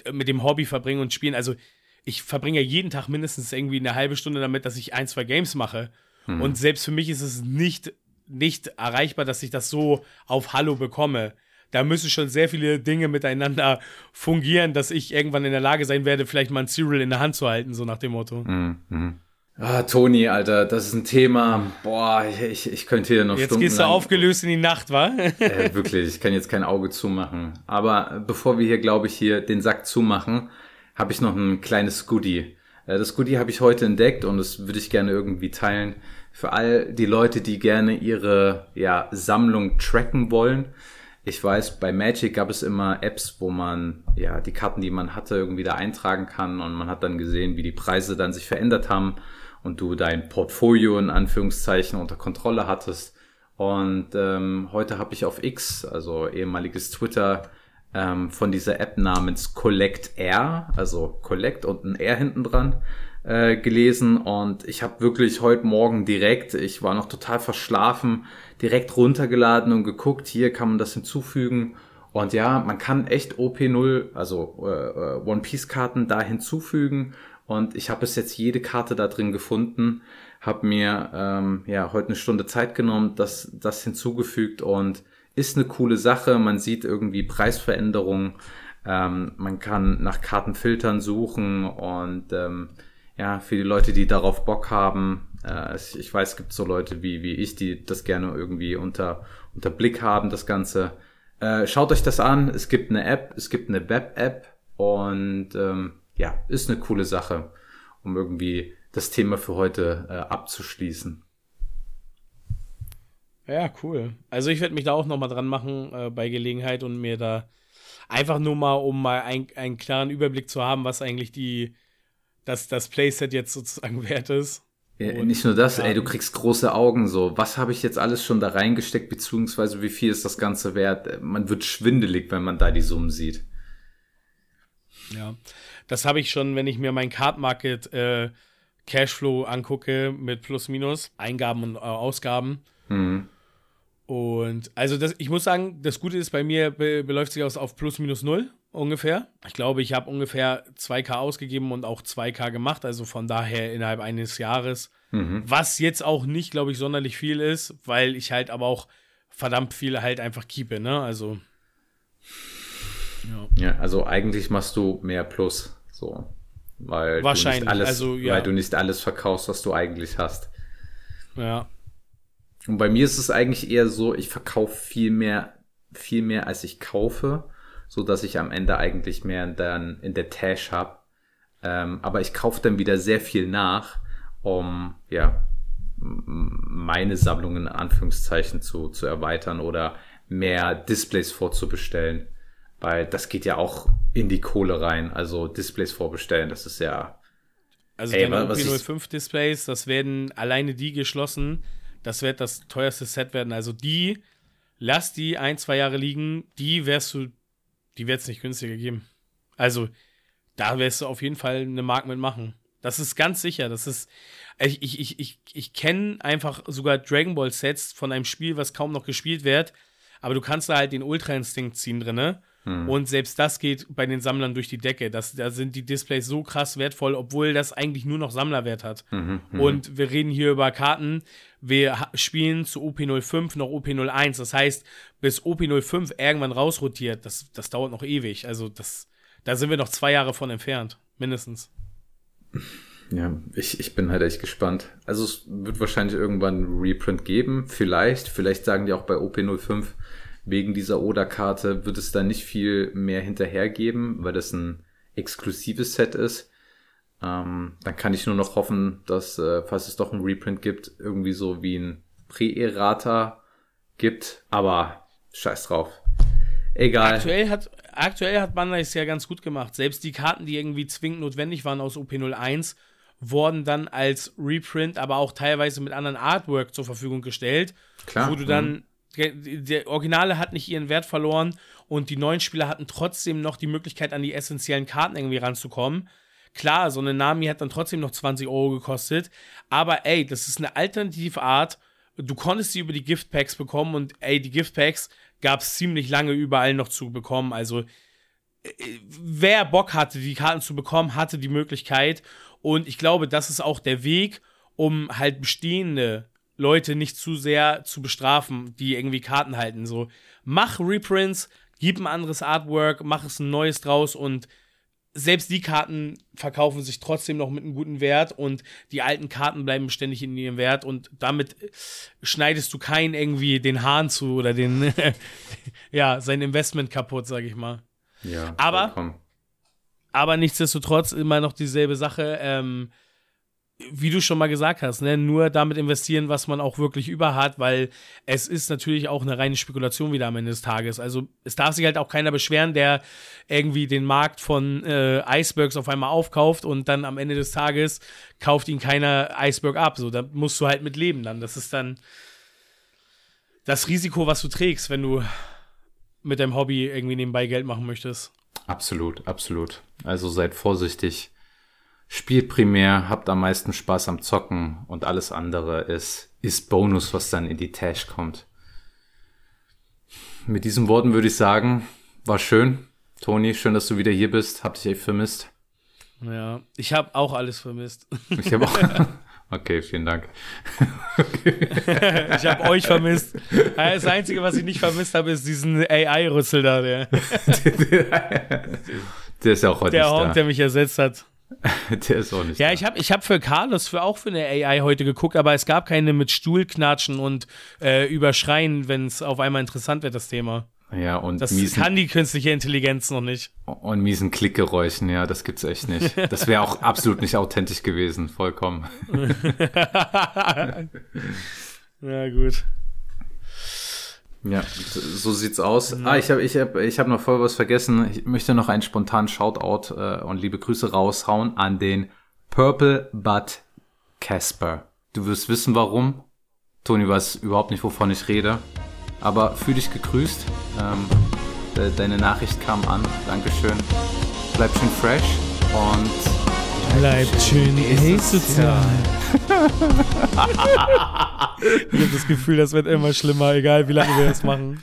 äh, mit dem Hobby verbringen und spielen, also ich verbringe ja jeden Tag mindestens irgendwie eine halbe Stunde damit, dass ich ein, zwei Games mache. Hm. Und selbst für mich ist es nicht nicht erreichbar, dass ich das so auf Hallo bekomme. Da müssen schon sehr viele Dinge miteinander fungieren, dass ich irgendwann in der Lage sein werde, vielleicht mal ein Serial in der Hand zu halten, so nach dem Motto. Mhm. Ah, Toni, Alter, das ist ein Thema. Boah, ich, ich könnte hier noch Jetzt gehst du aufgelöst in die Nacht, wa? äh, wirklich, ich kann jetzt kein Auge zumachen. Aber bevor wir hier, glaube ich, hier den Sack zumachen, habe ich noch ein kleines Goodie. Äh, das Goodie habe ich heute entdeckt und das würde ich gerne irgendwie teilen für all die Leute, die gerne ihre ja, Sammlung tracken wollen. Ich weiß, bei Magic gab es immer Apps, wo man ja die Karten, die man hatte, irgendwie da eintragen kann und man hat dann gesehen, wie die Preise dann sich verändert haben und du dein Portfolio in Anführungszeichen unter Kontrolle hattest. Und ähm, heute habe ich auf X, also ehemaliges Twitter, ähm, von dieser App namens Collect Air, also Collect und ein R hinten dran, äh, gelesen und ich habe wirklich heute Morgen direkt, ich war noch total verschlafen, direkt runtergeladen und geguckt, hier kann man das hinzufügen. Und ja, man kann echt OP0, also äh, äh, One Piece Karten da hinzufügen. Und ich habe bis jetzt jede Karte da drin gefunden, habe mir ähm, ja heute eine Stunde Zeit genommen, das, das hinzugefügt und ist eine coole Sache. Man sieht irgendwie Preisveränderungen. Ähm, man kann nach Kartenfiltern suchen und ähm, ja, für die Leute, die darauf Bock haben, äh, ich weiß, es gibt so Leute wie, wie ich, die das gerne irgendwie unter, unter Blick haben, das Ganze. Äh, schaut euch das an. Es gibt eine App, es gibt eine Web-App und ähm, ja, ist eine coole Sache, um irgendwie das Thema für heute äh, abzuschließen. Ja, cool. Also ich werde mich da auch nochmal dran machen äh, bei Gelegenheit und mir da einfach nur mal, um mal ein, einen klaren Überblick zu haben, was eigentlich die, dass das Playset jetzt sozusagen [LAUGHS] wert ist. Ja, nicht nur das, ey, du kriegst große Augen so. Was habe ich jetzt alles schon da reingesteckt, beziehungsweise wie viel ist das Ganze wert? Man wird schwindelig, wenn man da die Summen sieht. Ja, das habe ich schon, wenn ich mir mein Card Market äh, Cashflow angucke mit Plus Minus, Eingaben und äh, Ausgaben. Mhm. Und also das, ich muss sagen, das Gute ist bei mir be beläuft sich aus auf Plus Minus Null ungefähr. Ich glaube, ich habe ungefähr 2K ausgegeben und auch 2K gemacht, also von daher innerhalb eines Jahres. Mhm. Was jetzt auch nicht, glaube ich, sonderlich viel ist, weil ich halt aber auch verdammt viel halt einfach keepe, ne? Also. Ja. ja, also eigentlich machst du mehr Plus, so. Weil Wahrscheinlich, du nicht alles, also, ja. weil du nicht alles verkaufst, was du eigentlich hast. Ja. Und bei mir ist es eigentlich eher so, ich verkaufe viel mehr, viel mehr als ich kaufe so dass ich am Ende eigentlich mehr dann in der Tash habe. Ähm, aber ich kaufe dann wieder sehr viel nach, um ja meine Sammlungen in Anführungszeichen zu, zu erweitern oder mehr Displays vorzubestellen. Weil das geht ja auch in die Kohle rein. Also Displays vorbestellen, das ist ja. Also ey, deine OP05 Displays, das werden alleine die geschlossen. Das wird das teuerste Set werden. Also die, lass die ein, zwei Jahre liegen, die wirst du die wird es nicht günstiger geben. Also, da wirst du auf jeden Fall eine Mark mitmachen. Das ist ganz sicher. Das ist. Ich, ich, ich, ich, ich kenne einfach sogar Dragon Ball Sets von einem Spiel, was kaum noch gespielt wird. Aber du kannst da halt den Ultra Instinct ziehen drinne. Hm. Und selbst das geht bei den Sammlern durch die Decke. Das, da sind die Displays so krass wertvoll, obwohl das eigentlich nur noch Sammlerwert hat. Mhm, mhm. und wir reden hier über Karten. Wir spielen zu OP05 noch OP01. Das heißt, bis OP05 irgendwann rausrotiert, das, das dauert noch ewig. Also das, da sind wir noch zwei Jahre von entfernt, mindestens. Ja, ich, ich bin halt echt gespannt. Also es wird wahrscheinlich irgendwann ein Reprint geben, vielleicht. Vielleicht sagen die auch bei OP05, wegen dieser Oder-Karte wird es da nicht viel mehr hinterhergeben, weil das ein exklusives Set ist. Ähm, dann kann ich nur noch hoffen, dass, äh, falls es doch ein Reprint gibt, irgendwie so wie ein Pre-Errata gibt. Aber scheiß drauf. Egal. Aktuell hat, aktuell hat Bandai es ja ganz gut gemacht. Selbst die Karten, die irgendwie zwingend notwendig waren aus OP01, wurden dann als Reprint, aber auch teilweise mit anderen Artwork zur Verfügung gestellt. Klar. Wo du dann der Originale hat nicht ihren Wert verloren und die neuen Spieler hatten trotzdem noch die Möglichkeit, an die essentiellen Karten irgendwie ranzukommen. Klar, so eine Nami hat dann trotzdem noch 20 Euro gekostet, aber ey, das ist eine alternative Art. Du konntest sie über die Giftpacks bekommen und ey, die Giftpacks gab es ziemlich lange überall noch zu bekommen. Also, äh, wer Bock hatte, die Karten zu bekommen, hatte die Möglichkeit. Und ich glaube, das ist auch der Weg, um halt bestehende Leute nicht zu sehr zu bestrafen, die irgendwie Karten halten. So, mach Reprints, gib ein anderes Artwork, mach es ein neues draus und selbst die Karten verkaufen sich trotzdem noch mit einem guten Wert und die alten Karten bleiben ständig in ihrem Wert und damit schneidest du keinen irgendwie den Hahn zu oder den, [LAUGHS] ja, sein Investment kaputt, sag ich mal. Ja, aber, aber nichtsdestotrotz immer noch dieselbe Sache. Ähm, wie du schon mal gesagt hast, ne, nur damit investieren, was man auch wirklich über hat, weil es ist natürlich auch eine reine Spekulation wieder am Ende des Tages. Also es darf sich halt auch keiner beschweren, der irgendwie den Markt von äh, Icebergs auf einmal aufkauft und dann am Ende des Tages kauft ihn keiner Iceberg ab. So, da musst du halt mit leben dann. Das ist dann das Risiko, was du trägst, wenn du mit deinem Hobby irgendwie nebenbei Geld machen möchtest. Absolut, absolut. Also seid vorsichtig Spielt primär, habt am meisten Spaß am Zocken und alles andere ist, ist Bonus, was dann in die Tash kommt. Mit diesen Worten würde ich sagen, war schön. Toni, schön, dass du wieder hier bist. Hab dich echt vermisst. Ja, ich habe auch alles vermisst. Ich habe auch. [LAUGHS] Okay, vielen Dank. ich habe euch vermisst. Das Einzige, was ich nicht vermisst habe, ist diesen AI-Rüssel da. Der. [LAUGHS] der ist ja auch heute Der Hund, der mich ersetzt hat. [LAUGHS] Der ist auch nicht. Ja, da. ich habe ich hab für Carlos für auch für eine AI heute geguckt, aber es gab keine mit Stuhlknatschen und äh, Überschreien, wenn es auf einmal interessant wird, das Thema. Ja, und das miesen, kann die künstliche Intelligenz noch nicht. Und miesen Klickgeräuschen, ja, das gibt's echt nicht. Das wäre auch absolut nicht authentisch gewesen, vollkommen. [LAUGHS] ja, gut. Ja, so sieht's aus. Mhm. Ah, ich habe ich hab, ich hab noch voll was vergessen. Ich möchte noch einen spontanen Shoutout äh, und liebe Grüße raushauen an den Purple Butt Casper. Du wirst wissen, warum. Toni weiß überhaupt nicht, wovon ich rede. Aber fühl dich gegrüßt. Ähm, de deine Nachricht kam an. Dankeschön. Bleib schön fresh und Bleibt schön asozial. [LAUGHS] ich habe das Gefühl, das wird immer schlimmer, egal wie lange wir das machen.